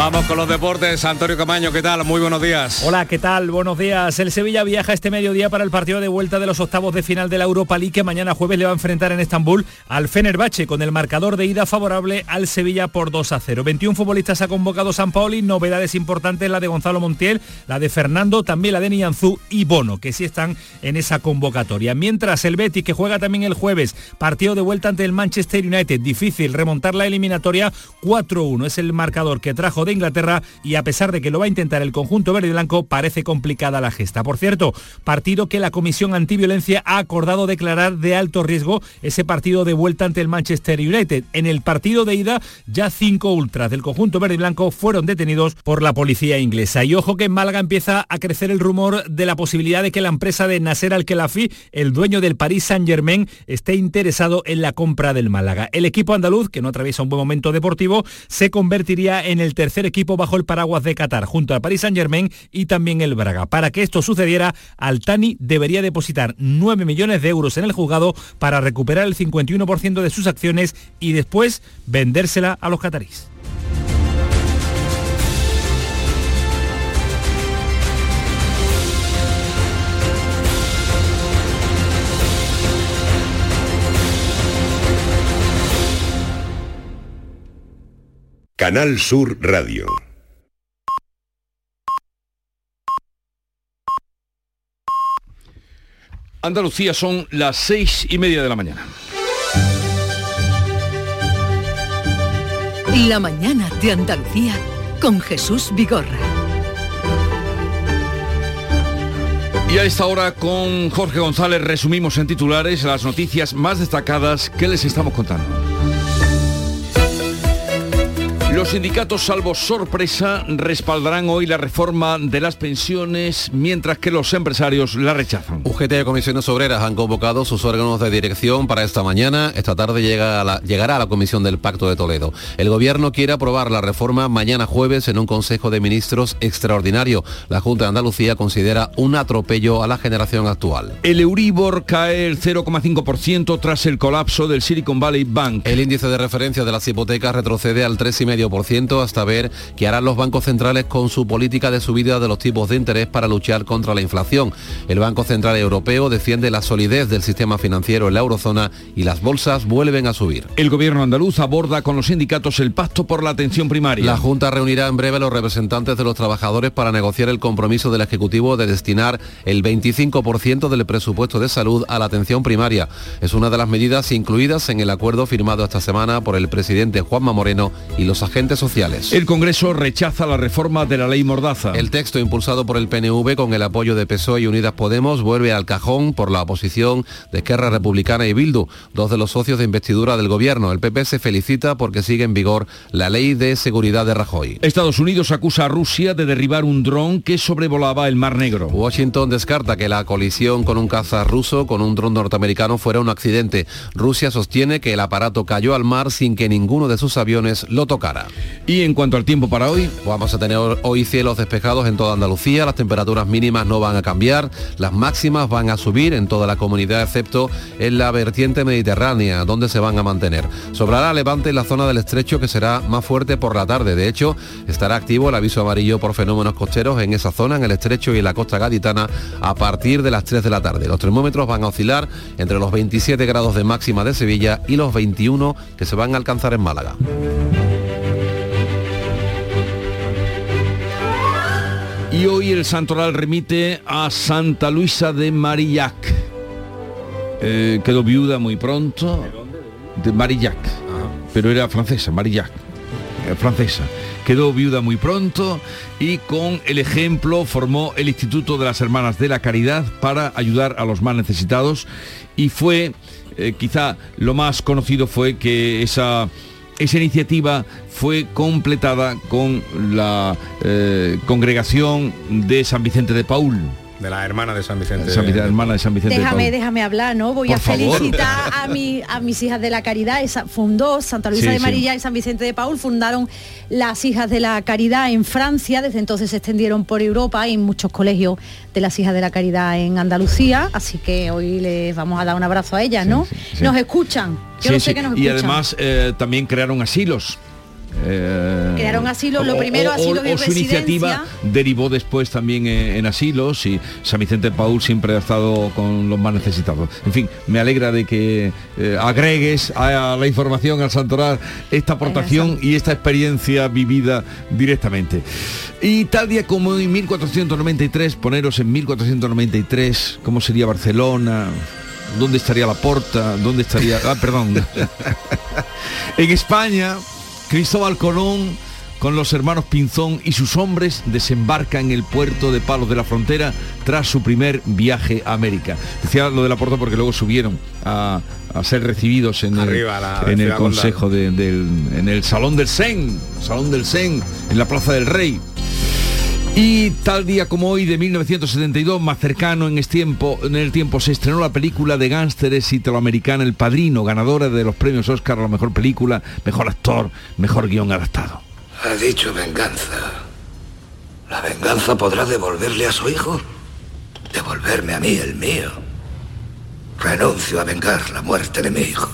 [SPEAKER 8] Vamos con los deportes. Antonio Camaño, ¿qué tal? Muy buenos días.
[SPEAKER 26] Hola, ¿qué tal? Buenos días. El Sevilla viaja este mediodía para el partido de vuelta de los octavos de final de la Europa League que mañana jueves le va a enfrentar en Estambul al Fenerbahce con el marcador de ida favorable al Sevilla por 2 a 0. 21 futbolistas ha convocado San Paoli, novedades importantes la de Gonzalo Montiel, la de Fernando, también la de Nianzú y Bono, que sí están en esa convocatoria. Mientras el Betis, que juega también el jueves, partido de vuelta ante el Manchester United, difícil remontar la eliminatoria 4-1. Es el marcador que trajo de Inglaterra y a pesar de que lo va a intentar el conjunto verde y blanco, parece complicada la gesta. Por cierto, partido que la Comisión Antiviolencia ha acordado declarar de alto riesgo ese partido de vuelta ante el Manchester United. En el partido de ida, ya cinco ultras del conjunto verde y blanco fueron detenidos por la policía inglesa. Y ojo que en Málaga empieza a crecer el rumor de la posibilidad de que la empresa de Nasser Al-Khelaifi, el dueño del Paris Saint-Germain, esté interesado en la compra del Málaga. El equipo andaluz, que no atraviesa un buen momento deportivo, se convertiría en el equipo bajo el paraguas de Qatar, junto al Paris Saint-Germain y también el Braga. Para que esto sucediera, Altani debería depositar 9 millones de euros en el juzgado para recuperar el 51% de sus acciones y después vendérsela a los catarís.
[SPEAKER 22] Canal Sur Radio.
[SPEAKER 1] Andalucía son las seis y media de la mañana.
[SPEAKER 2] La mañana de Andalucía con Jesús Vigorra.
[SPEAKER 1] Y a esta hora con Jorge González resumimos en titulares las noticias más destacadas que les estamos contando. Los sindicatos, salvo sorpresa, respaldarán hoy la reforma de las pensiones, mientras que los empresarios la rechazan.
[SPEAKER 11] UGT y comisiones obreras han convocado sus órganos de dirección para esta mañana. Esta tarde llega a la- llegará a la comisión del Pacto de Toledo. El gobierno quiere aprobar la reforma mañana jueves en un Consejo de Ministros extraordinario. La Junta de Andalucía considera un atropello a la generación actual.
[SPEAKER 1] El Euribor cae el 0,5% tras el colapso del Silicon Valley Bank.
[SPEAKER 11] El índice de referencia de las hipotecas retrocede al 3,5% hasta ver qué harán los bancos centrales con su política de subida de los tipos de interés para luchar contra la inflación. El Banco Central Europeo defiende la solidez del sistema financiero en la eurozona y las bolsas vuelven a subir.
[SPEAKER 1] El gobierno andaluz aborda con los sindicatos el pacto por la atención primaria.
[SPEAKER 11] La Junta reunirá en breve a los representantes de los trabajadores para negociar el compromiso del Ejecutivo de destinar el 25% del presupuesto de salud a la atención primaria. Es una de las medidas incluidas en el acuerdo firmado esta semana por el presidente Juanma Moreno y los agentes sociales.
[SPEAKER 1] El Congreso rechaza la reforma de la ley Mordaza.
[SPEAKER 11] El texto impulsado por el PNV con el apoyo de PSOE y Unidas Podemos vuelve al cajón por la oposición de Esquerra Republicana y Bildu, dos de los socios de investidura del gobierno. El PP se felicita porque sigue en vigor la ley de seguridad de Rajoy.
[SPEAKER 1] Estados Unidos acusa a Rusia de derribar un dron que sobrevolaba el Mar Negro.
[SPEAKER 11] Washington descarta que la colisión con un caza ruso con un dron norteamericano fuera un accidente. Rusia sostiene que el aparato cayó al mar sin que ninguno de sus aviones lo tocara.
[SPEAKER 1] Y en cuanto al tiempo para hoy,
[SPEAKER 11] vamos a tener hoy cielos despejados en toda Andalucía, las temperaturas mínimas no van a cambiar, las máximas van a subir en toda la comunidad excepto en la vertiente mediterránea, donde se van a mantener. Sobrará levante en la zona del estrecho que será más fuerte por la tarde. De hecho, estará activo el aviso amarillo por fenómenos costeros en esa zona, en el estrecho y en la costa gaditana, a partir de las 3 de la tarde. Los termómetros van a oscilar entre los 27 grados de máxima de Sevilla y los 21 que se van a alcanzar en Málaga.
[SPEAKER 1] Y hoy el santoral remite a Santa Luisa de Marillac. Eh, quedó viuda muy pronto. De Marillac. Pero era francesa, Marillac. eh, francesa. Quedó viuda muy pronto y con el ejemplo formó el Instituto de las Hermanas de la Caridad para ayudar a los más necesitados y fue, eh, quizá lo más conocido fue que esa esa iniciativa fue completada con la eh, congregación de San Vicente de Paul.
[SPEAKER 8] De la hermana de San Vicente.
[SPEAKER 1] San Vicente- hermana de San Vicente de
[SPEAKER 9] Déjame,
[SPEAKER 1] Paul.
[SPEAKER 9] déjame hablar, ¿no? Voy
[SPEAKER 1] Por
[SPEAKER 9] a
[SPEAKER 1] favor.
[SPEAKER 9] felicitar a, mi, a mis hijas de la caridad. Esa, fundó Santa Luisa
[SPEAKER 1] Sí,
[SPEAKER 9] de
[SPEAKER 1] sí.
[SPEAKER 9] Marilla y San Vicente de Paul, fundaron las hijas de la caridad en Francia, desde entonces se extendieron por Europa y en muchos colegios de las hijas de la caridad en Andalucía, así que hoy les vamos a dar un abrazo a ellas, ¿no?
[SPEAKER 1] sí.
[SPEAKER 9] Nos escuchan, yo
[SPEAKER 1] Sí,
[SPEAKER 9] lo sé
[SPEAKER 1] sí.
[SPEAKER 9] que nos
[SPEAKER 1] y además eh, también crearon asilos. Eh,
[SPEAKER 9] Crearon asilos, lo
[SPEAKER 1] o-
[SPEAKER 9] primero
[SPEAKER 1] o-
[SPEAKER 9] asilos y
[SPEAKER 1] o su iniciativa derivó después también en, en asilos y San Vicente Paul siempre ha estado con los más necesitados. En fin, me alegra de que eh, agregues a, la información al Santoral esta aportación y esta experiencia vivida directamente. Y tal día como en 1493, poneros en 1493, ¿cómo sería Barcelona? ¿Dónde estaría la Porta? ¿Dónde estaría... Ah, perdón. en España, Cristóbal Colón con los hermanos Pinzón y sus hombres desembarca en el puerto de Palos de la Frontera tras su primer viaje a América. Decía lo de la puerta porque luego subieron a, a ser recibidos en
[SPEAKER 27] Arriba,
[SPEAKER 1] el,
[SPEAKER 27] la
[SPEAKER 1] en el
[SPEAKER 27] ciudad
[SPEAKER 1] consejo de- del, en el Salón del Sen, Salón del Sen, en la Plaza del Rey. Y tal día como hoy de 1972, más cercano en, este tiempo, en el tiempo, se estrenó la película de gángsteres italoamericana El Padrino, ganadora de los premios Oscar a la mejor película, mejor actor, mejor guion adaptado.
[SPEAKER 28] Ha dicho venganza. ¿La venganza podrá devolverle a su hijo? Devolverme a mí el mío. Renuncio a vengar la muerte de mi hijo.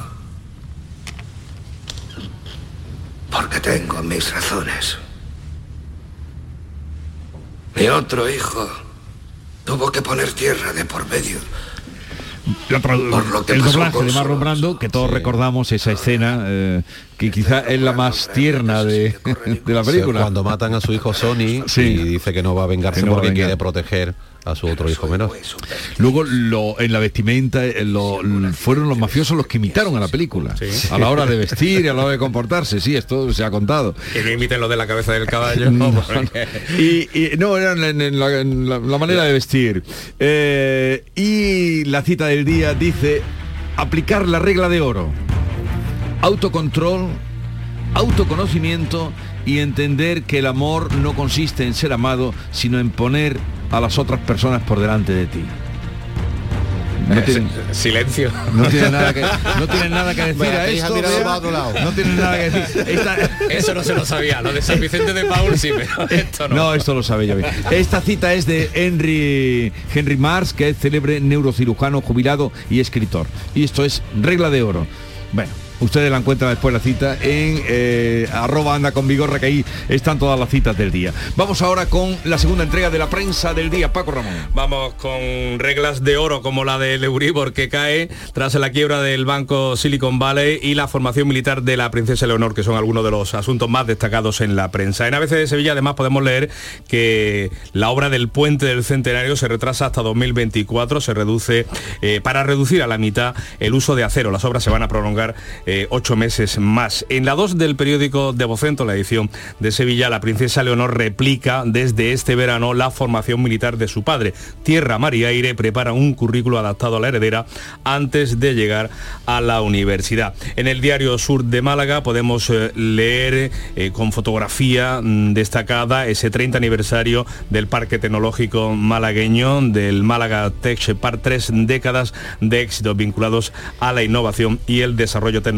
[SPEAKER 28] Porque tengo mis razones. Mi otro hijo tuvo que poner tierra de por medio. Por lo que
[SPEAKER 1] el doblaje de Marlon Brando, que todos recordamos esa escena, eh, que quizá es la más tierna de, de la película.
[SPEAKER 11] Cuando matan a su hijo Sony
[SPEAKER 1] Sí.
[SPEAKER 11] y dice que no va a vengarse
[SPEAKER 1] no
[SPEAKER 11] porque
[SPEAKER 1] vengar.
[SPEAKER 11] quiere proteger a su otro hijo menor.
[SPEAKER 1] Luego lo- en la vestimenta eh, lo- fueron los mafiosos los que imitaron a la película. A la hora de vestir, a la hora de comportarse, sí, esto se ha contado.
[SPEAKER 27] Que no imiten lo de la cabeza del caballo.
[SPEAKER 1] No,
[SPEAKER 27] porque-
[SPEAKER 1] Y, y- no, eran en, en la, en la- la manera de vestir. Eh, y la cita del día dice, aplicar la regla de oro. Autocontrol, autoconocimiento y entender que el amor no consiste en ser amado, sino en poner a las otras personas por delante de ti. No tienen,
[SPEAKER 27] Silencio.
[SPEAKER 1] no tienen nada que, no tienen nada que decir a esto.
[SPEAKER 11] lado.
[SPEAKER 1] No tienen nada que decir. Esta-
[SPEAKER 27] Eso no se lo sabía. Lo de San Vicente de Paul sí, pero esto no.
[SPEAKER 1] No, esto lo sabe yo bien. Esta cita es de Henry, Henry Mars, que es célebre neurocirujano, jubilado y escritor. Y esto es regla de oro. Bueno, ustedes la encuentran después la cita en eh, arroba anda con vigorra, que ahí están todas las citas del día. Vamos ahora con la segunda entrega de la prensa del día, Paco Ramón.
[SPEAKER 8] Vamos con reglas de oro como la del Euribor que cae tras la quiebra del banco Silicon Valley y la formación militar de la princesa Leonor, que son algunos de los asuntos más destacados en la prensa. En ABC de Sevilla además podemos leer que la obra del puente del centenario se retrasa hasta 2024, se reduce eh, para reducir a la mitad el uso de acero. Las obras se van a prolongar eh, ocho meses más. En la 2 del periódico de Vocento, la edición de Sevilla, la princesa Leonor replica desde este verano la formación militar de su padre. Tierra, Mar y Aire prepara un currículo adaptado a la heredera antes de llegar a la universidad. En el diario Sur de Málaga podemos eh, leer eh, con fotografía mm, destacada ese 30 aniversario del Parque Tecnológico Malagueño, del Málaga Tech Park, tres décadas de éxitos vinculados a la innovación y el desarrollo tecnológico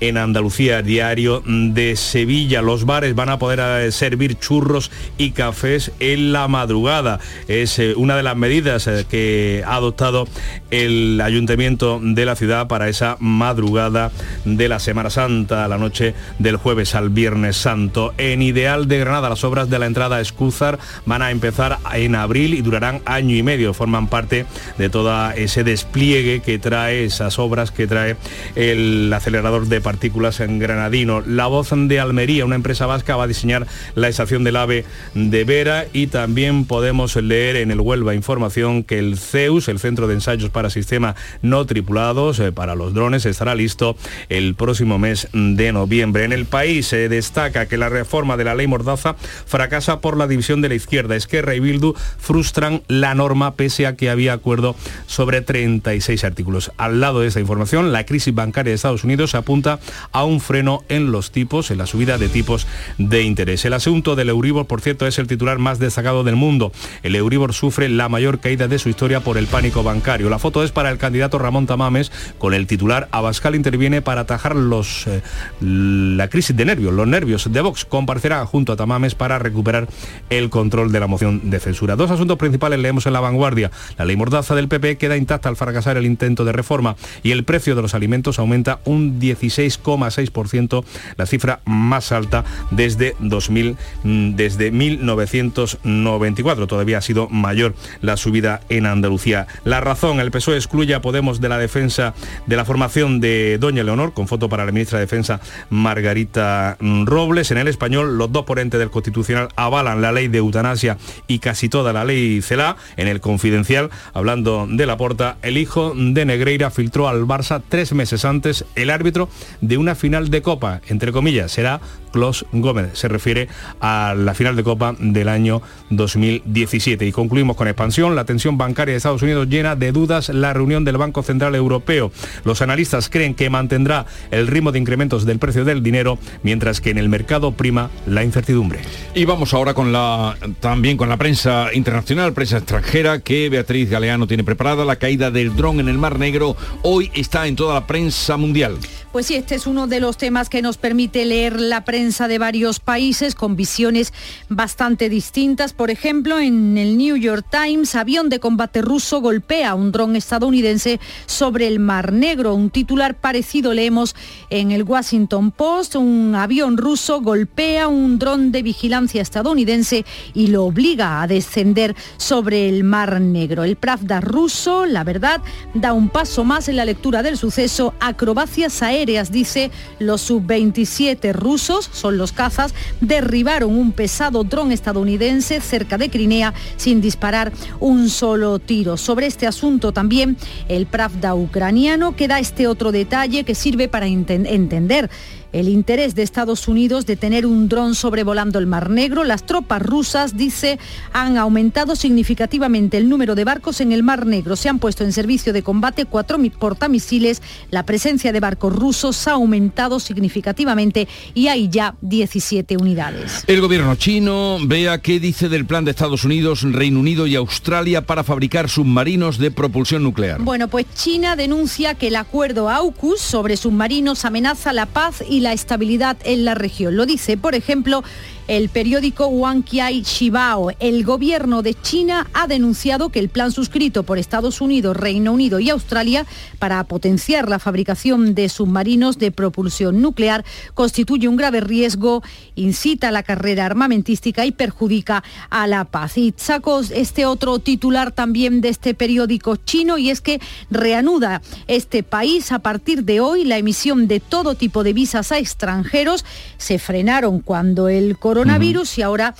[SPEAKER 8] en Andalucía. Diario de Sevilla, los bares van a poder eh, servir churros y cafés en la madrugada. Es eh, una de las medidas eh, que ha adoptado el ayuntamiento de la ciudad para esa madrugada de la Semana Santa, la noche del jueves al viernes santo. En Ideal de Granada, las obras de la entrada a Escúzar van a empezar en abril y durarán año y medio. Forman parte de todo ese despliegue que trae, esas obras que trae el acelerador de partículas en Granadino. La voz de Almería, una empresa vasca, va a diseñar la estación del AVE de Vera y también podemos leer en el Huelva Información que el CEUS, el Centro de Ensayos para Sistemas No Tripulados, eh, para los drones, estará listo el próximo mes de noviembre. En el país se destaca que la reforma de la ley Mordaza fracasa por la división de la izquierda. Esquerra y Bildu frustran la norma pese a que había acuerdo sobre 36 artículos. Al lado de esta información, la crisis bancaria de Estados Unidos apunta a un freno en los tipos, en la subida de tipos de interés. El asunto del Euribor, por cierto, es el titular más destacado del mundo. El Euribor sufre la mayor caída de su historia por el pánico bancario. La foto es para el candidato Ramón Tamames con el titular Abascal interviene para atajar los, eh, la crisis de nervios, los nervios de Vox. Comparecerá junto a Tamames para recuperar el control de la moción de censura. Dos asuntos principales leemos en la vanguardia. La ley mordaza del PP queda intacta al fracasar el intento de reforma y el precio de los alimentos aumenta un 16,6%, la cifra más alta desde 2000, mm, desde 1994. Todavía ha sido mayor la subida en Andalucía. La razón, el PSOE excluye a Podemos de la defensa de la formación de Doña Leonor, con foto para la ministra de Defensa Margarita Robles. En el español, los dos ponentes del Constitucional avalan la ley de eutanasia y casi toda la ley CELA. En el confidencial, hablando de la porta, el hijo de Negreira filtró al Barça tres meses antes el árbitro de una final de Copa. Entre comillas, será Clos Gómez. Se refiere a la final de Copa del año 2017. Y concluimos con expansión. La tensión bancaria de Estados Unidos llena de dudas la reunión del Banco Central Europeo. Los analistas creen que mantendrá el ritmo de incrementos del precio del dinero, mientras que en el mercado prima la incertidumbre.
[SPEAKER 1] Y vamos ahora con la también con la prensa internacional, prensa extranjera, que Beatriz Galeano tiene preparada. La caída del dron en el Mar Negro hoy está en toda la prensa mundial.
[SPEAKER 9] Pues sí, este es uno de los temas que nos permite leer la prensa de varios países con visiones bastante distintas. Por ejemplo, en el New York Times, avión de combate ruso golpea un dron estadounidense sobre el Mar Negro. Un titular parecido leemos en el Washington Post. Un avión ruso golpea un dron de vigilancia estadounidense y lo obliga a descender sobre el Mar Negro. El Pravda ruso, la verdad, da un paso más en la lectura del suceso. Acrobacias aéreas dice, los sub-27 rusos, son los cazas, derribaron un pesado dron estadounidense cerca de Crimea sin disparar un solo tiro. Sobre este asunto también el Pravda ucraniano que da este otro detalle que sirve para entender el interés de Estados Unidos de tener un dron sobrevolando el Mar Negro. Las tropas rusas, dice, han aumentado significativamente el número de barcos en el Mar Negro. Se han puesto en servicio de combate cuatro portamisiles. La presencia de barcos rusos ha aumentado significativamente y hay ya 17 unidades.
[SPEAKER 1] El gobierno chino vea qué dice del plan de Estados Unidos, Reino Unido y Australia para fabricar submarinos de propulsión nuclear.
[SPEAKER 9] Bueno, pues China denuncia que el acuerdo AUKUS sobre submarinos amenaza la paz y la estabilidad en la región. Lo dice, por ejemplo, el periódico Wanqiai Shibao. El gobierno de China ha denunciado que el plan suscrito por Estados Unidos, Reino Unido y Australia para potenciar la fabricación de submarinos de propulsión nuclear constituye un grave riesgo, incita a la carrera armamentística y perjudica a la paz. Y saco este otro titular también de este periódico chino y es que reanuda este país a partir de hoy la emisión de todo tipo de visas a extranjeros. Se frenaron cuando el coronavirus coronavirus y ahora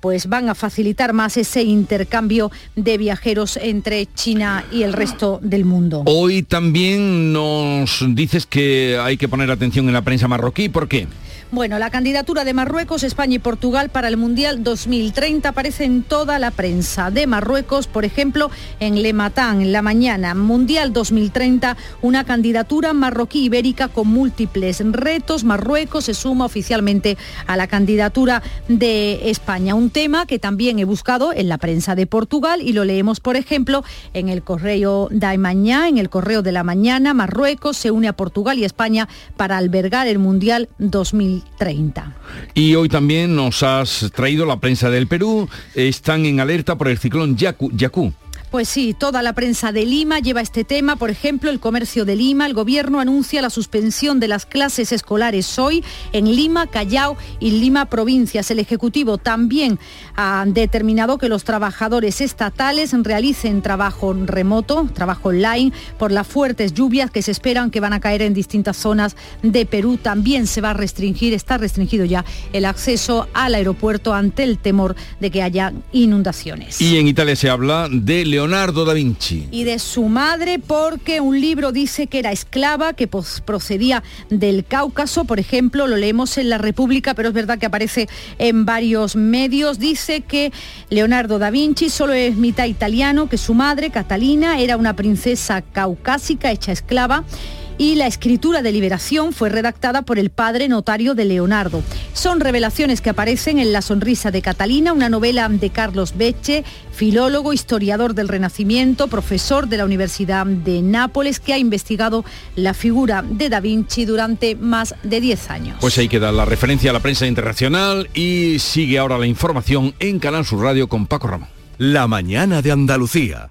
[SPEAKER 9] pues van a facilitar más ese intercambio de viajeros entre China y el resto del mundo.
[SPEAKER 1] Hoy también nos dices que hay que poner atención en la prensa marroquí, ¿por qué?
[SPEAKER 9] Bueno, la candidatura de Marruecos, España y Portugal para el Mundial 2030 aparece en toda la prensa. De Marruecos, por ejemplo, en Le Matin, en la mañana. Mundial 2030, una candidatura marroquí ibérica con múltiples retos. Marruecos se suma oficialmente a la candidatura de España. Un tema que también he buscado en la prensa de Portugal y lo leemos, por ejemplo, en el correo de Mañana, en el correo de la mañana. Marruecos se une a Portugal y España para albergar el Mundial 2030. 30.
[SPEAKER 1] Y hoy también nos has traído la prensa del Perú. Están en alerta por el ciclón Yaku. Yaku.
[SPEAKER 9] Pues sí, toda la prensa de Lima lleva este tema. Por ejemplo, el comercio de Lima, el gobierno anuncia la suspensión de las clases escolares hoy en Lima, Callao y Lima provincias. El Ejecutivo también ha determinado que los trabajadores estatales realicen trabajo remoto, trabajo online, por las fuertes lluvias que se esperan que van a caer en distintas zonas de Perú. También se va a restringir, está restringido ya el acceso al aeropuerto ante el temor de que haya inundaciones.
[SPEAKER 1] Y en Italia se habla de Leonardo da Vinci.
[SPEAKER 9] Y de su madre porque un libro dice que era esclava, que procedía del Cáucaso, por ejemplo, lo leemos en La República, pero es verdad que aparece en varios medios. Dice que Leonardo da Vinci solo es mitad italiano, que su madre, Catalina, era una princesa caucásica hecha esclava y la escritura de liberación fue redactada por el padre notario de Leonardo. Son revelaciones que aparecen en La sonrisa de Catalina, una novela de Carlos Becce, filólogo, historiador del Renacimiento, profesor de la Universidad de Nápoles, que ha investigado la figura de Da Vinci durante más de 10 años.
[SPEAKER 1] Pues ahí queda la referencia a la prensa internacional y sigue ahora la información en Canal Sur Radio con Paco Ramón.
[SPEAKER 29] La mañana de Andalucía.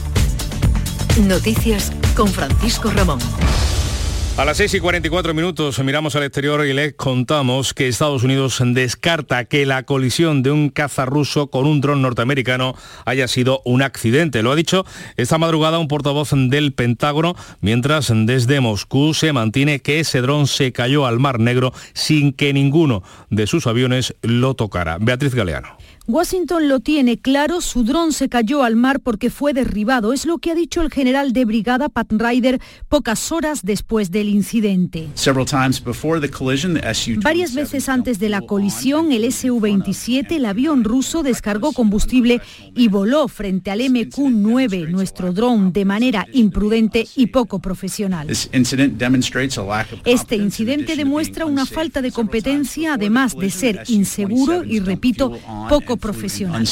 [SPEAKER 2] Noticias con Francisco Ramón.
[SPEAKER 8] A las 6 y 44 minutos miramos al exterior y les contamos que Estados Unidos descarta que la colisión de un caza ruso con un dron norteamericano haya sido un accidente. Lo ha dicho esta madrugada un portavoz del Pentágono, mientras desde Moscú se mantiene que ese dron se cayó al Mar Negro sin que ninguno de sus aviones lo tocara. Beatriz Galeano.
[SPEAKER 9] Washington lo tiene claro, su dron se cayó al mar porque fue derribado. Es lo que ha dicho el general de brigada Pat Ryder pocas horas después del incidente. Varias veces antes de la colisión, el Su-27, el avión ruso, descargó combustible y voló frente al MQ-9, nuestro dron, de manera imprudente y poco profesional. Este incidente demuestra una falta de competencia, además de ser inseguro y, repito, poco profesional.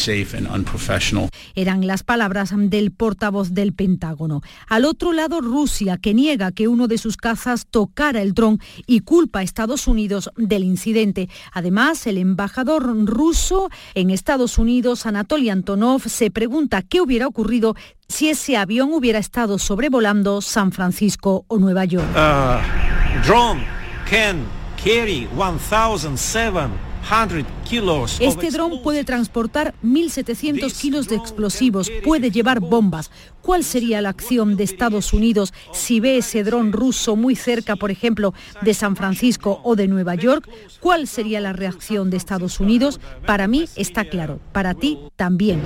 [SPEAKER 9] Eran las palabras del portavoz del Pentágono. Al otro lado, Rusia, que niega que uno de sus cazas tocara el dron y culpa a Estados Unidos del incidente. Además, el embajador ruso en Estados Unidos, Anatoly Antonov, se pregunta qué hubiera ocurrido si ese avión hubiera estado sobrevolando San Francisco o Nueva York.
[SPEAKER 30] Uh, drone can carry 1007
[SPEAKER 9] este dron puede transportar 1.700 kilos de explosivos, puede llevar bombas. ¿Cuál sería la acción de Estados Unidos si ve ese dron ruso muy cerca, por ejemplo, de San Francisco o de Nueva York? ¿Cuál sería la reacción de Estados Unidos? Para mí está claro, para ti también.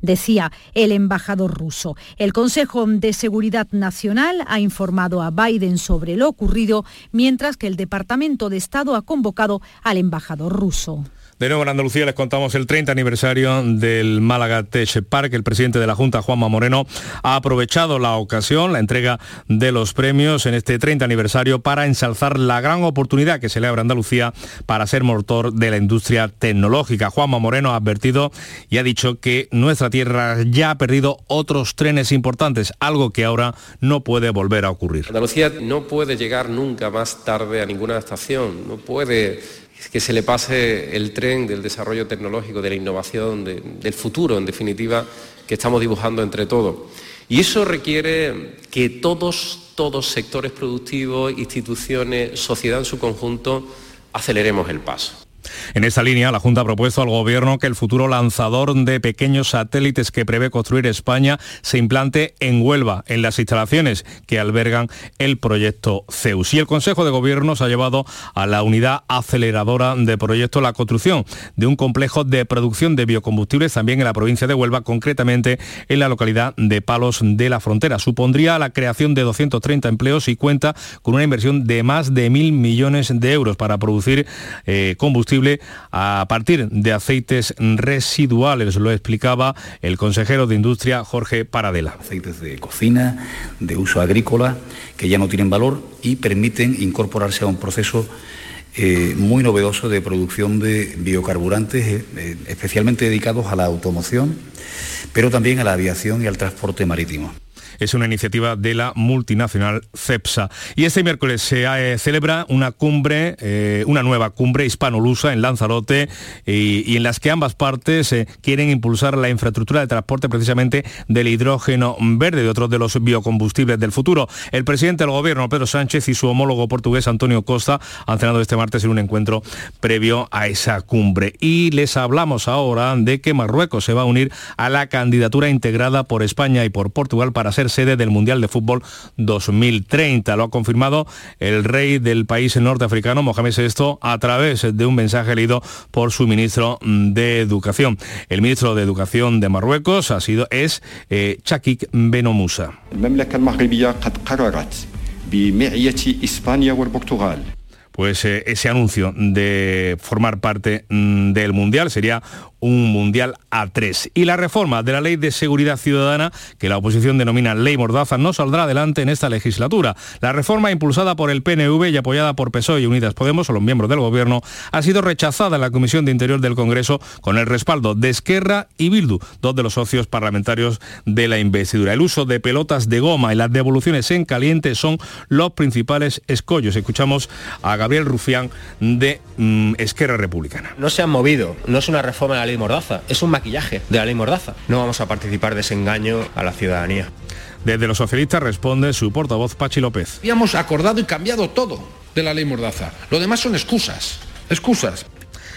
[SPEAKER 9] Decía el embajador ruso. El Consejo de Seguridad Nacional ha informado a Biden sobre lo ocurrido, mientras que el Departamento de Estado ha convocado al embajador ruso.
[SPEAKER 8] De nuevo en Andalucía les contamos el 30 aniversario del Málaga Tech Park. El presidente de la Junta, Juanma Moreno, ha aprovechado la ocasión, la entrega de los premios en este 30 aniversario para ensalzar la gran oportunidad que se le abre a Andalucía para ser motor de la industria tecnológica. Juanma Moreno ha advertido y ha dicho que nuestra tierra ya ha perdido otros trenes importantes, algo que ahora no puede volver a ocurrir.
[SPEAKER 31] Andalucía no puede llegar nunca más tarde a ninguna estación, no puede que se le pase el tren del desarrollo tecnológico, de la innovación, del futuro, en definitiva, que estamos dibujando entre todos. Y eso requiere que todos, todos sectores productivos, instituciones, sociedad en su conjunto, aceleremos el paso.
[SPEAKER 8] En esta línea, la Junta ha propuesto al Gobierno que el futuro lanzador de pequeños satélites que prevé construir España se implante en Huelva, en las instalaciones que albergan el proyecto CEUS. Y el Consejo de Gobierno se ha llevado a la unidad aceleradora de proyecto la construcción de un complejo de producción de biocombustibles también en la provincia de Huelva, concretamente en la localidad de Palos de la Frontera. Supondría la creación de 230 empleos y cuenta con una inversión de más de mil millones de euros para producir eh, combustible a partir de aceites residuales, lo explicaba el consejero de Industria Jorge Paradela.
[SPEAKER 32] Aceites de cocina, de uso agrícola, que ya no tienen valor y permiten incorporarse a un proceso eh, muy novedoso de producción de biocarburantes, eh, eh, especialmente dedicados a la automoción, pero también a la aviación y al transporte marítimo
[SPEAKER 8] es una iniciativa de la multinacional CEPSA. Y este miércoles se eh, celebra una cumbre, eh, una nueva cumbre hispano-lusa en Lanzarote y, en las que ambas partes eh, quieren impulsar la infraestructura de transporte precisamente del hidrógeno verde, de otros de los biocombustibles del futuro. El presidente del gobierno, Pedro Sánchez, y su homólogo portugués, Antonio Costa, han cenado este martes en un encuentro previo a esa cumbre. Y les hablamos ahora de que Marruecos se va a unir a la candidatura integrada por España y por Portugal para ser sede del Mundial de Fútbol 2030. Lo ha confirmado el rey del país norteafricano, Mohamed VI, a través de un mensaje leído por su ministro de Educación. El ministro de Educación de Marruecos ha sido, es eh, Chakik pues eh, ese anuncio de formar parte mm, del Mundial. Sería un Mundial a tres. Y la reforma de la Ley de Seguridad Ciudadana, que la oposición denomina Ley Mordaza, no saldrá adelante en esta legislatura. La reforma impulsada por el PNV y apoyada por PSOE y Unidas Podemos, o los miembros del Gobierno, ha sido rechazada en la Comisión de Interior del Congreso con el respaldo de Esquerra y Bildu, dos de los socios parlamentarios de la investidura. El uso de pelotas de goma y las devoluciones en caliente son los principales escollos. Escuchamos a Gabriel Rufián de mm, Esquerra Republicana.
[SPEAKER 33] No se han movido, no es una reforma de la ley Mordaza, es un maquillaje de la ley Mordaza. No vamos a participar de ese engaño a la ciudadanía.
[SPEAKER 8] Desde los socialistas responde su portavoz Pachi López.
[SPEAKER 34] Habíamos acordado y cambiado todo de la ley Mordaza. Lo demás son excusas, excusas.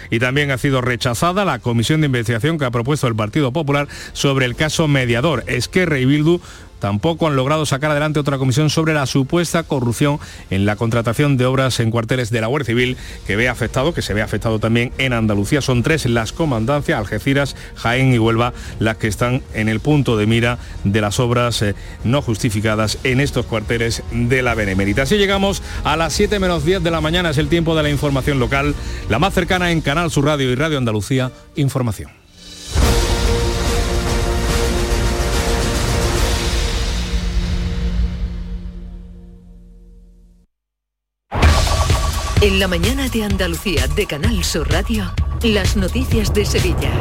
[SPEAKER 8] Y también ha sido rechazada la comisión de investigación que ha propuesto el Partido Popular sobre el caso mediador. Esquerra y Bildu tampoco han logrado sacar adelante otra comisión sobre la supuesta corrupción en la contratación de obras en cuarteles de la Guardia Civil que ve afectado, que se ve afectado también en Andalucía. Son tres las comandancias, Algeciras, Jaén y Huelva, las que están en el punto de mira de las obras eh, no justificadas en estos cuarteles de la Benemérita. Así llegamos a las 7 menos 10 de la mañana, es el tiempo de la información local, la más cercana en Canal Sur Radio y Radio Andalucía, Información.
[SPEAKER 2] En la mañana de Andalucía de Canal Sur Radio, las noticias de Sevilla.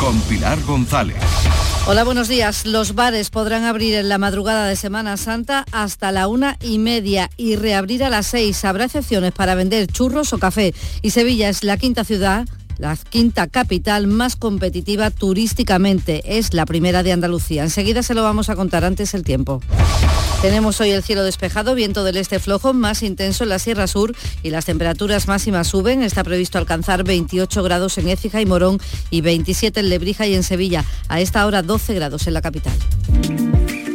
[SPEAKER 22] Con Pilar González.
[SPEAKER 35] Hola, buenos días. Los bares podrán abrir en la madrugada de Semana Santa hasta la una y media y reabrir a las seis. Habrá excepciones para vender churros o café. Y Sevilla es la quinta ciudad la quinta capital más competitiva turísticamente. Es la primera de Andalucía. Enseguida se lo vamos a contar antes el tiempo. Tenemos hoy el cielo despejado, viento del este flojo, más intenso en la Sierra Sur y las temperaturas máximas suben. Está previsto alcanzar 28 grados en Écija y Morón y 27 en Lebrija y en Sevilla. A esta hora 12 grados en la capital.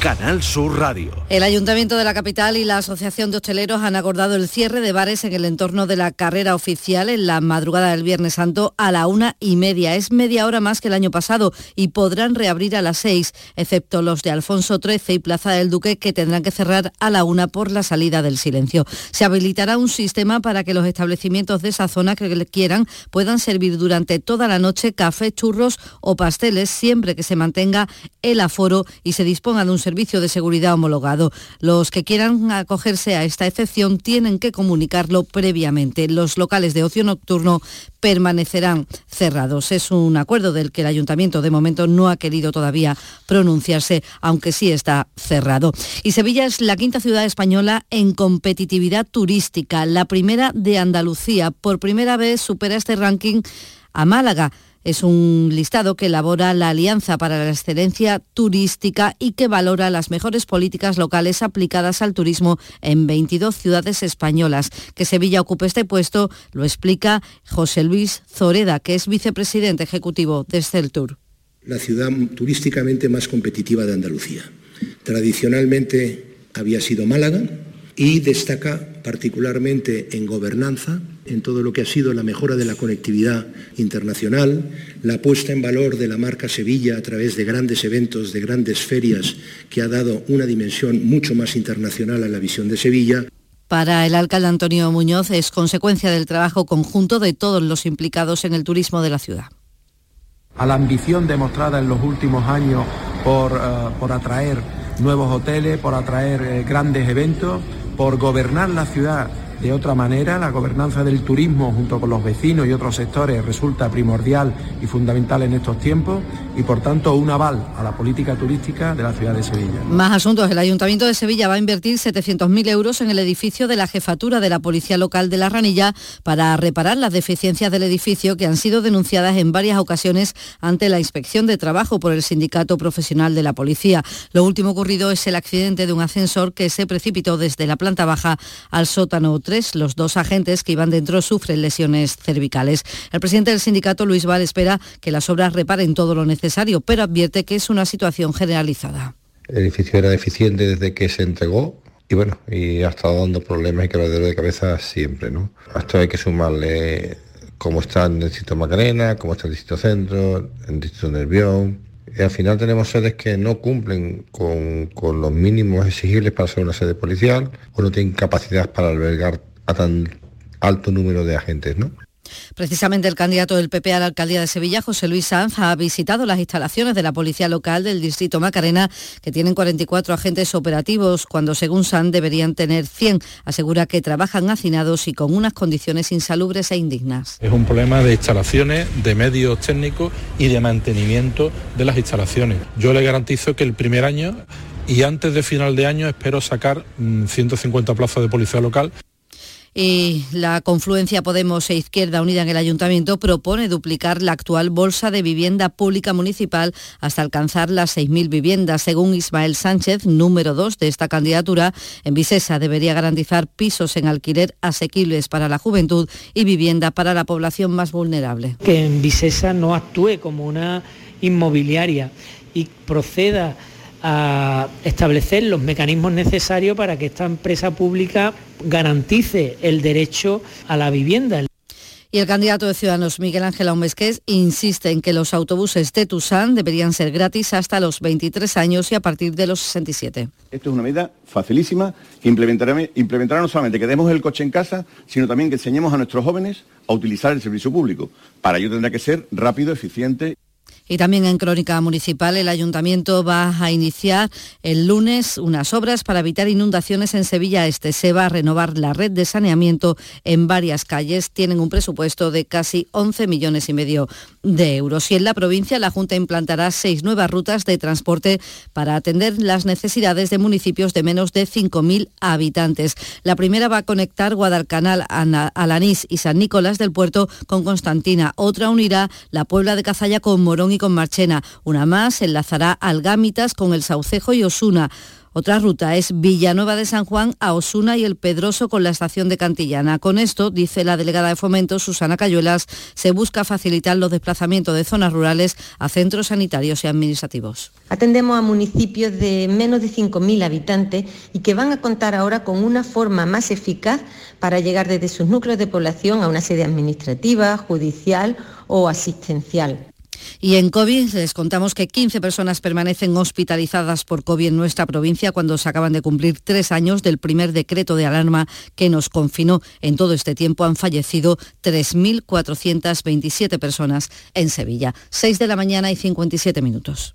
[SPEAKER 36] Canal Sur Radio.
[SPEAKER 35] El Ayuntamiento de la capital y la Asociación de Hosteleros han acordado el cierre de bares en el entorno de la carrera oficial en la madrugada del Viernes Santo a la una y media. Es media hora más que el año pasado y podrán reabrir a las seis, excepto los de Alfonso XIII y Plaza del Duque, que tendrán que cerrar a la una por la salida del silencio. Se habilitará un sistema para que los establecimientos de esa zona que quieran puedan servir durante toda la noche café, churros o pasteles, siempre que se mantenga el aforo y se disponga de un servicio de seguridad homologado. Los que quieran acogerse a esta excepción tienen que comunicarlo previamente. Los locales de ocio nocturno permanecerán cerrados. Es un acuerdo del que el ayuntamiento de momento no ha querido todavía pronunciarse, aunque sí está cerrado. Y Sevilla es la quinta ciudad española en competitividad turística, la primera de Andalucía. Por primera vez supera este ranking a Málaga. Es un listado que elabora la Alianza para la Excelencia Turística y que valora las mejores políticas locales aplicadas al turismo en 22 ciudades españolas. Que Sevilla ocupe este puesto lo explica José Luis Zoreda, que es vicepresidente ejecutivo de Celtur.
[SPEAKER 37] La ciudad turísticamente más competitiva de Andalucía. Tradicionalmente había sido Málaga y destaca particularmente en gobernanza, en todo lo que ha sido la mejora de la conectividad internacional, la puesta en valor de la marca Sevilla a través de grandes eventos, de grandes ferias, que ha dado una dimensión mucho más internacional a la visión de Sevilla.
[SPEAKER 35] Para el alcalde Antonio Muñoz es consecuencia del trabajo conjunto de todos los implicados en el turismo de la ciudad.
[SPEAKER 38] A la ambición demostrada en los últimos años por, uh, por atraer nuevos hoteles, por atraer eh, grandes eventos, por gobernar la ciudad de otra manera. La gobernanza del turismo junto con los vecinos y otros sectores resulta primordial y fundamental en estos tiempos y por tanto un aval a la política turística de la ciudad de Sevilla.
[SPEAKER 35] Más asuntos. El Ayuntamiento de Sevilla va a invertir 700.000 euros en el edificio de la jefatura de la Policía Local de La Ranilla para reparar las deficiencias del edificio que han sido denunciadas en varias ocasiones ante la inspección de trabajo por el sindicato profesional de la policía. Lo último ocurrido es el accidente de un ascensor que se precipitó desde la planta baja al sótano 3. Los dos agentes que iban dentro sufren lesiones cervicales. El presidente del sindicato, Luis Val, espera que las obras reparen todo lo necesario, pero advierte que es una situación generalizada.
[SPEAKER 39] El edificio era deficiente desde que se entregó y bueno, y ha estado dando problemas y quebradero de cabeza siempre, ¿no? Esto hay que sumarle cómo está en el distrito Macarena, cómo está el distrito Centro, en el distrito Nervión. Y al final tenemos sedes que no cumplen con, con los mínimos exigibles para ser una sede policial o no tienen capacidad para albergar a tan alto número de agentes, ¿no?
[SPEAKER 35] Precisamente el candidato del PP a la alcaldía de Sevilla, José Luis Sanz, ha visitado las instalaciones de la Policía Local del Distrito Macarena, que tienen 44 agentes operativos, cuando según Sanz deberían tener 100. Asegura que trabajan hacinados y con unas condiciones insalubres e indignas.
[SPEAKER 38] Es un problema de instalaciones, de medios técnicos y de mantenimiento de las instalaciones. Yo le garantizo que el primer año y antes de final de año espero sacar mm, 150 plazas de policía local
[SPEAKER 35] y la confluencia Podemos e Izquierda Unida en el Ayuntamiento propone duplicar la actual bolsa de vivienda pública municipal hasta alcanzar las 6.000 viviendas. Según Ismael Sánchez, número 2 de esta candidatura, en Visesa debería garantizar pisos en alquiler asequibles para la juventud y vivienda para la población más vulnerable.
[SPEAKER 40] Que en Visesa no actúe como una inmobiliaria y proceda a establecer los mecanismos necesarios para que esta empresa pública garantice el derecho a la vivienda.
[SPEAKER 35] Y el candidato de Ciudadanos, Miguel Ángel Aumesqués, insiste en que los autobuses de Tusán deberían ser gratis hasta los 23 años y a partir de los 67.
[SPEAKER 41] Esto es una medida facilísima que implementará, implementará no solamente que demos el coche en casa, sino también que enseñemos a nuestros jóvenes a utilizar el servicio público. Para ello tendrá que ser rápido, eficiente.
[SPEAKER 35] Y también en Crónica Municipal, el Ayuntamiento va a iniciar el lunes unas obras para evitar inundaciones en Sevilla Este. Se va a renovar la red de saneamiento en varias calles. Tienen un presupuesto de casi 11 millones y medio de euros. Y en la provincia, la Junta implantará seis nuevas rutas de transporte para atender las necesidades de municipios de menos de 5.000 habitantes. La primera va a conectar Guadalcanal, Alanís y San Nicolás del Puerto con Constantina. Otra unirá la Puebla de Cazalla con Morón y con Marchena. Una más enlazará Algámitas con el Saucejo y Osuna. Otra ruta es Villanueva de San Juan a Osuna y el Pedroso con la estación de Cantillana. Con esto, dice la delegada de Fomento, Susana Cayuelas, se busca facilitar los desplazamientos de zonas rurales a centros sanitarios y administrativos.
[SPEAKER 42] Atendemos a municipios de menos de 5.000 habitantes y que van a contar ahora con una forma más eficaz para llegar desde sus núcleos de población a una sede administrativa, judicial o asistencial.
[SPEAKER 35] Y en COVID les contamos que 15 personas permanecen hospitalizadas por COVID en nuestra provincia cuando se acaban de cumplir tres años del primer decreto de alarma que nos confinó. En todo este tiempo han fallecido 3.427 personas en Sevilla. 6 de la mañana y 57 minutos.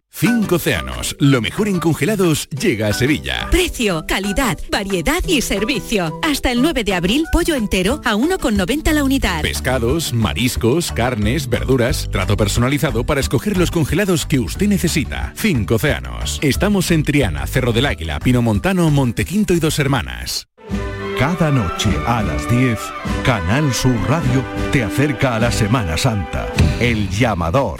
[SPEAKER 36] Cinco océanos, lo mejor en congelados llega a Sevilla.
[SPEAKER 43] Precio, calidad, variedad y servicio. Hasta el 9 de abril, pollo entero a 1,90 la unidad.
[SPEAKER 36] Pescados, mariscos, carnes, verduras, trato personalizado para escoger los congelados que usted necesita. Cinco océanos. Estamos en Triana, Cerro del Águila, Pinomontano, Montequinto y Dos Hermanas.
[SPEAKER 22] Cada noche a las 10, Canal Sur Radio te acerca a la Semana Santa. El llamador.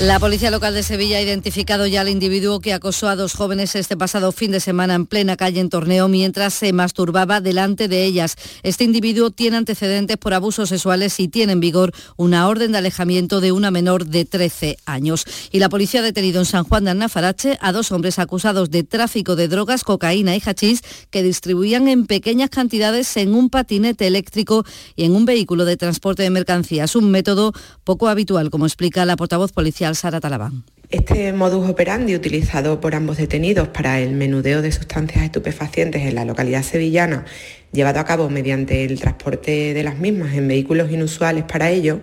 [SPEAKER 35] La policía local de Sevilla ha identificado ya al individuo que acosó a dos jóvenes este pasado fin de semana en plena calle en Torneo mientras se masturbaba delante de ellas. Este individuo tiene antecedentes por abusos sexuales y tiene en vigor una orden de alejamiento de una menor de 13 años. Y la policía ha detenido en San Juan de Annafarache a dos hombres acusados de tráfico de drogas, cocaína y hachís que distribuían en pequeñas cantidades en un patinete eléctrico y en un vehículo de transporte de mercancías. Un método poco habitual, como explica la portavoz policial Sara Talabán.
[SPEAKER 44] Este modus operandi utilizado por ambos detenidos para el menudeo de sustancias estupefacientes en la localidad sevillana, llevado a cabo mediante el transporte de las mismas en vehículos inusuales para ello,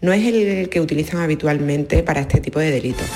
[SPEAKER 44] no es el que utilizan habitualmente para este tipo de delitos.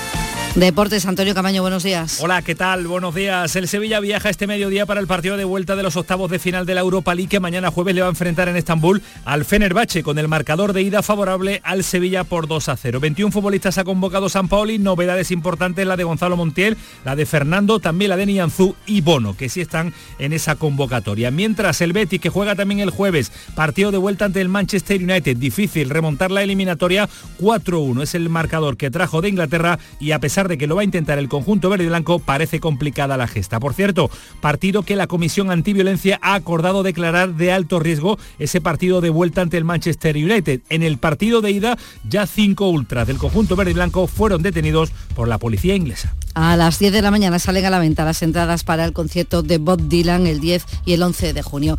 [SPEAKER 35] Deportes, Antonio Camaño, buenos días.
[SPEAKER 26] Hola, ¿qué tal? Buenos días. El Sevilla viaja este mediodía para el partido de vuelta de los octavos de final de la Europa League que mañana jueves le va a enfrentar en Estambul al Fenerbahce con el marcador de ida favorable al Sevilla por 2 a 0. 21 futbolistas ha convocado San Paoli, novedades importantes la de Gonzalo Montiel, la de Fernando, también la de Nianzú y Bono, que sí están en esa convocatoria. Mientras el Betis, que juega también el jueves, partido de vuelta ante el Manchester United, difícil remontar la eliminatoria 4-1, es el marcador que trajo de Inglaterra y a de que lo va a intentar el conjunto verde y blanco, parece complicada la gesta. Por cierto, partido que la Comisión Antiviolencia ha acordado declarar de alto riesgo ese partido de vuelta ante el Manchester United. En el partido de ida, ya cinco ultras del conjunto verde y blanco fueron detenidos por la policía inglesa.
[SPEAKER 35] A las 10 de la mañana salen a la venta las entradas para el concierto de Bob Dylan el 10 y el 11 de junio.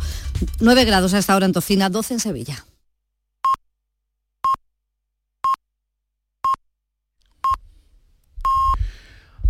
[SPEAKER 35] 9 grados hasta ahora en Tocina, 12 en Sevilla.